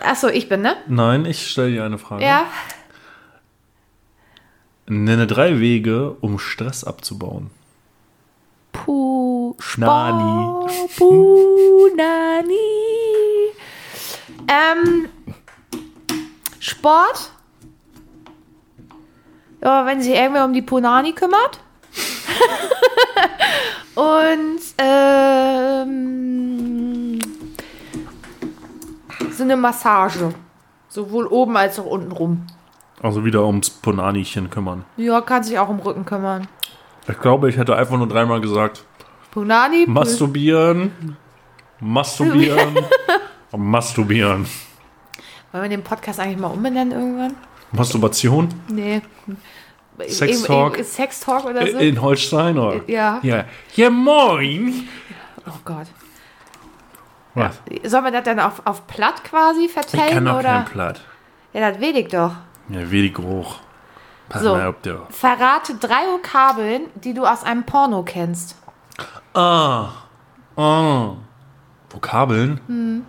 Achso, ich bin, ne? Nein, ich stelle dir eine Frage. Ja. Nenne drei Wege, um Stress abzubauen. Puh, Sport. Nani. Puh, Nani. Ähm, Sport. Ja, wenn sich irgendwer um die Punani kümmert. Und ähm, so eine Massage. Sowohl oben als auch unten rum. Also wieder ums Ponanichen kümmern. Ja, kann sich auch um Rücken kümmern. Ich glaube, ich hätte einfach nur dreimal gesagt: Punani. Masturbieren, masturbieren, masturbieren. Wollen wir den Podcast eigentlich mal umbenennen irgendwann? Masturbation Nee. Sex Irgend- Talk. irgend- Sex Talk oder so? in Holstein, oder? ja. Ja. Ja, moin. Oh Gott. Was? Sollen wir das dann auf, auf platt quasi Ich vertellen? kann doch oder? kein Platt. Ja, das ich doch. Ja, wenig hoch. Pass So. mal auf, der. Verrate drei Vokabeln, die du aus einem Porno kennst. Ah. Ah. Vokabeln?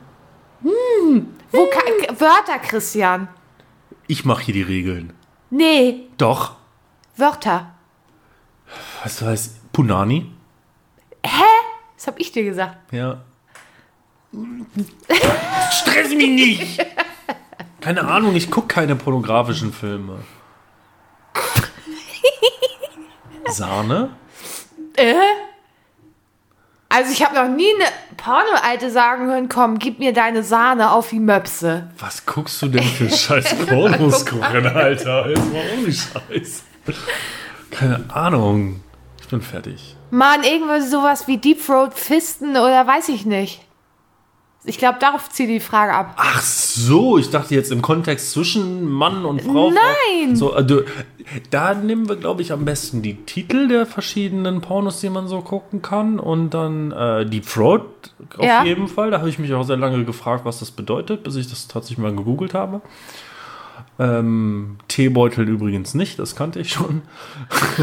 Voka Wörter, Christian. Ich mache hier die Regeln. Nee, Doch. Wörter. Was du heißt? Punani? Das hab ich dir gesagt. Ja. Stress mich nicht! Keine Ahnung, ich gucke keine pornografischen Filme. Sahne? Also ich habe noch nie eine Porno-Alte sagen hören, komm, gib mir deine Sahne auf die Möpse. Was guckst du denn für scheiß Pornos gucken, Alter? Jetzt mal ohne Scheiß. Keine Ahnung. Ich bin fertig. Mann, irgendwas sowas wie Deep Throat Fisten oder weiß ich nicht. Ich glaube, darauf zieht die Frage ab. Ach so, ich dachte jetzt im Kontext zwischen Mann und Frau. Nein! So, du, da nehmen wir, glaube ich, am besten die Titel der verschiedenen Pornos, die man so gucken kann. Und dann äh, Deep Throat auf Ja. jeden Fall. Da habe ich mich auch sehr lange gefragt, was das bedeutet, bis ich das tatsächlich mal gegoogelt habe. Ähm, Teebeutel übrigens nicht, das kannte ich schon.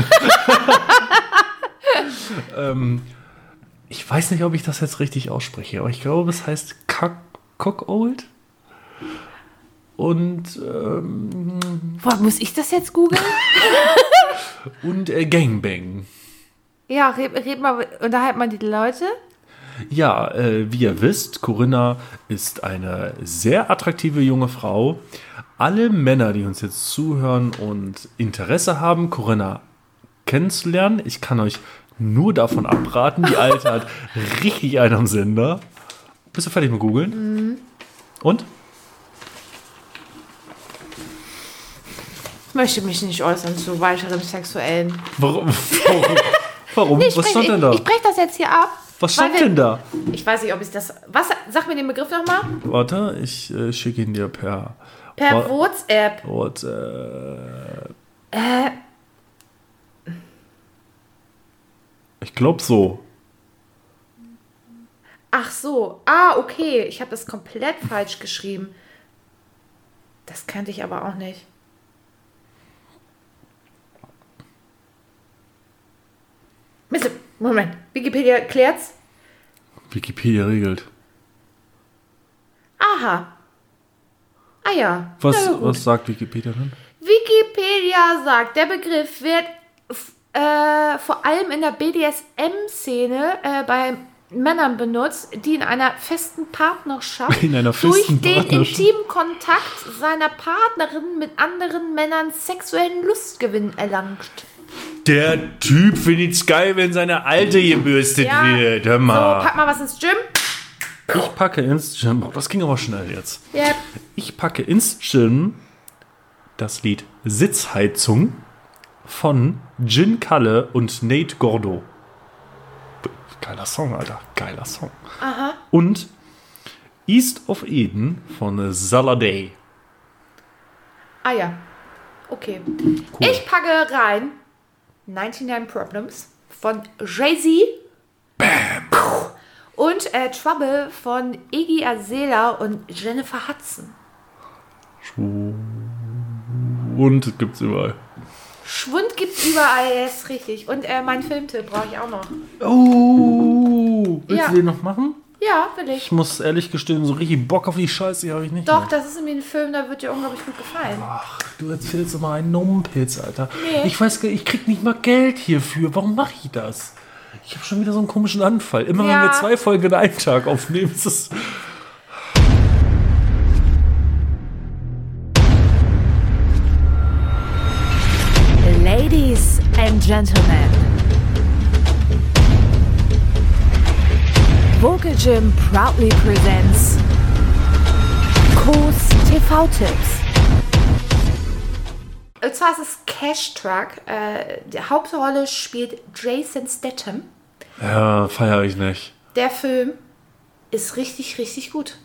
ähm, ich weiß nicht, ob ich das jetzt richtig ausspreche, aber ich glaube, es heißt Cock, Cockold. Und, ähm, Boah, muss ich das jetzt googeln? und äh, Gangbang. ja, red, red mal, unterhalt mal die Leute. Ja, äh, wie ihr wisst, Corinna ist eine sehr attraktive junge Frau. Alle Männer, die uns jetzt zuhören und Interesse haben, Corinna kennenzulernen, ich kann euch nur davon abraten. Die Alte hat richtig einen am Sender. Bist du fertig mit googeln? Und? Ich möchte mich nicht äußern zu weiteren sexuellen. Warum? Warum? Warum? Ich Was stand denn da? Ich breche das jetzt hier ab. Was stand denn da? Ich weiß nicht, ob ich das. Was? Sag mir den Begriff nochmal. Warte, ich äh, schicke ihn dir per Per Wa- WhatsApp. WhatsApp. Äh, Ich glaube so. ach so. Ah, okay. Ich habe das komplett falsch geschrieben. Das kannte ich aber auch nicht. Mist, Moment. Wikipedia klärt's. Wikipedia regelt. Aha. Ah ja. Was, was sagt Wikipedia denn? Wikipedia sagt, der Begriff wird äh, vor allem in der BDSM-Szene äh, bei Männern benutzt, die in einer festen Partnerschaft In einer durch festen den Partnerschaft. intimen Kontakt seiner Partnerin mit anderen Männern sexuellen Lustgewinn erlangt. Der Typ findet's geil, wenn seine Alte gebürstet Ja. wird. Hör So, mal. pack mal was ins Gym. ich packe ins Gym. Oh, das ging aber schnell jetzt. Ja, Ich packe ins Gym das Lied Sitzheizung von Gin Kalle und Nate Gordo. Geiler Song, Alter. Geiler Song. aha. Und East of Eden von Saladay. Ah ja. Okay. Cool. Ich packe rein 99 Problems von Jay-Z. Bam. Und äh, Trouble von Iggy Azalea und Jennifer Hudson. Und gibt's überall. Schwund gibt's überall, ist richtig. Und äh, mein Filmtipp brauche ich auch noch. Oh, willst Ja. du den noch machen? Ja, will ich. Ich muss ehrlich gestehen, so richtig Bock auf die Scheiße habe ich nicht. Doch, mehr. das ist irgendwie ein Film, der wird dir unglaublich gut gefallen. Ach, du erzählst immer einen Numpitz, Alter. Nee. Ich weiß gar ich krieg nicht mal Geld hierfür. Warum mache ich das? Ich habe schon wieder so einen komischen Anfall. Immer wenn Ja. wir zwei Folgen in einem Tag aufnehmen, ist das. Ladies and Gentlemen. Vocal Gym proudly presents Kurs TV-Tipps. Und zwar ist es Cash Truck. Äh, die Hauptrolle spielt Jason Statham. Ja, feiere ich nicht. Der Film ist richtig, richtig gut.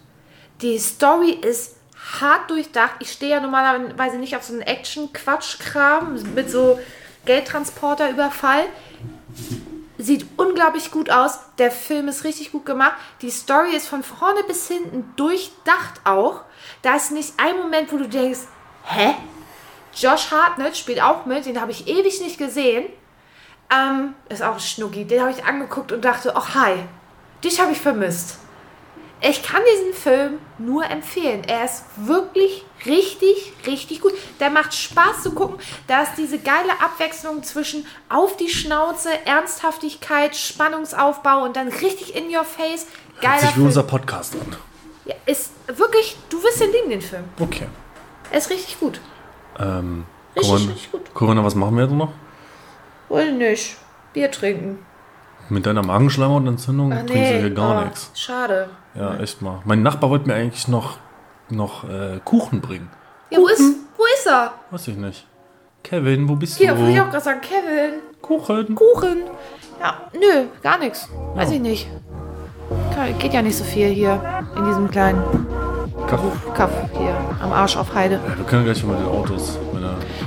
Die Story ist hart durchdacht. Ich stehe ja normalerweise nicht auf so einen Action-Quatsch-Kram mit so Geldtransporter-Überfall. Sieht unglaublich gut aus. Der Film ist richtig gut gemacht. Die Story ist von vorne bis hinten durchdacht auch. Da ist nicht ein Moment, wo du denkst, hä? Josh Hartnett spielt auch mit, den habe ich ewig nicht gesehen. Ähm, ist auch ein Schnucki. Den habe ich angeguckt und dachte, ach hi, dich habe ich vermisst. Ich kann diesen Film nur empfehlen. Er ist wirklich richtig, richtig gut. Der macht Spaß zu gucken. Da ist diese geile Abwechslung zwischen auf die Schnauze, Ernsthaftigkeit, Spannungsaufbau und dann richtig in your face. Hört Geiler sich wie Film. unser Podcast an. Ja, ist wirklich, du wirst den lieben, den Film. Okay. Er ist richtig gut. Ähm, Richtig, Corinna, richtig gut. Corinna, was machen wir jetzt noch? Wohl nicht. Bier trinken. Mit deiner Magenschleimhautentzündung Ach, trinkst du hier gar oh, nichts. Schade. Ja, echt mal. Mein Nachbar wollte mir eigentlich noch, noch äh, Kuchen bringen. Ja, wo ist, wo ist er? Weiß ich nicht. Kevin, wo bist Hier, du? wollte ich auch gerade sagen, Kevin. Kuchen. Kuchen. Ja, nö, gar nichts. Weiß ich nicht. Geht ja nicht so viel hier in diesem kleinen Kaffee. Kaff hier am Arsch auf Heide. Ja, wir können gleich mal mit den Autos.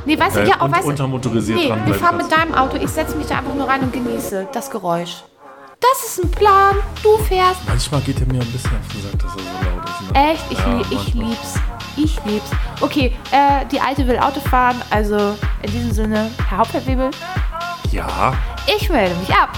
Nee, weißt du, ja, auch weißt du, untermotorisiert nee, wir fahren mit deinem Auto. Ich setze mich da einfach nur rein und genieße das Geräusch. Das ist ein Plan. Du fährst. Manchmal geht er mir ein bisschen auf den Sack, dass er so laut ist. Ne? Echt? Ich, Ja, lie- ich manchmal. lieb's. Ich lieb's. Okay, äh, die Alte will Auto fahren. Also in diesem Sinne, Herr Hauptverwebel, Ja. ich melde mich ab.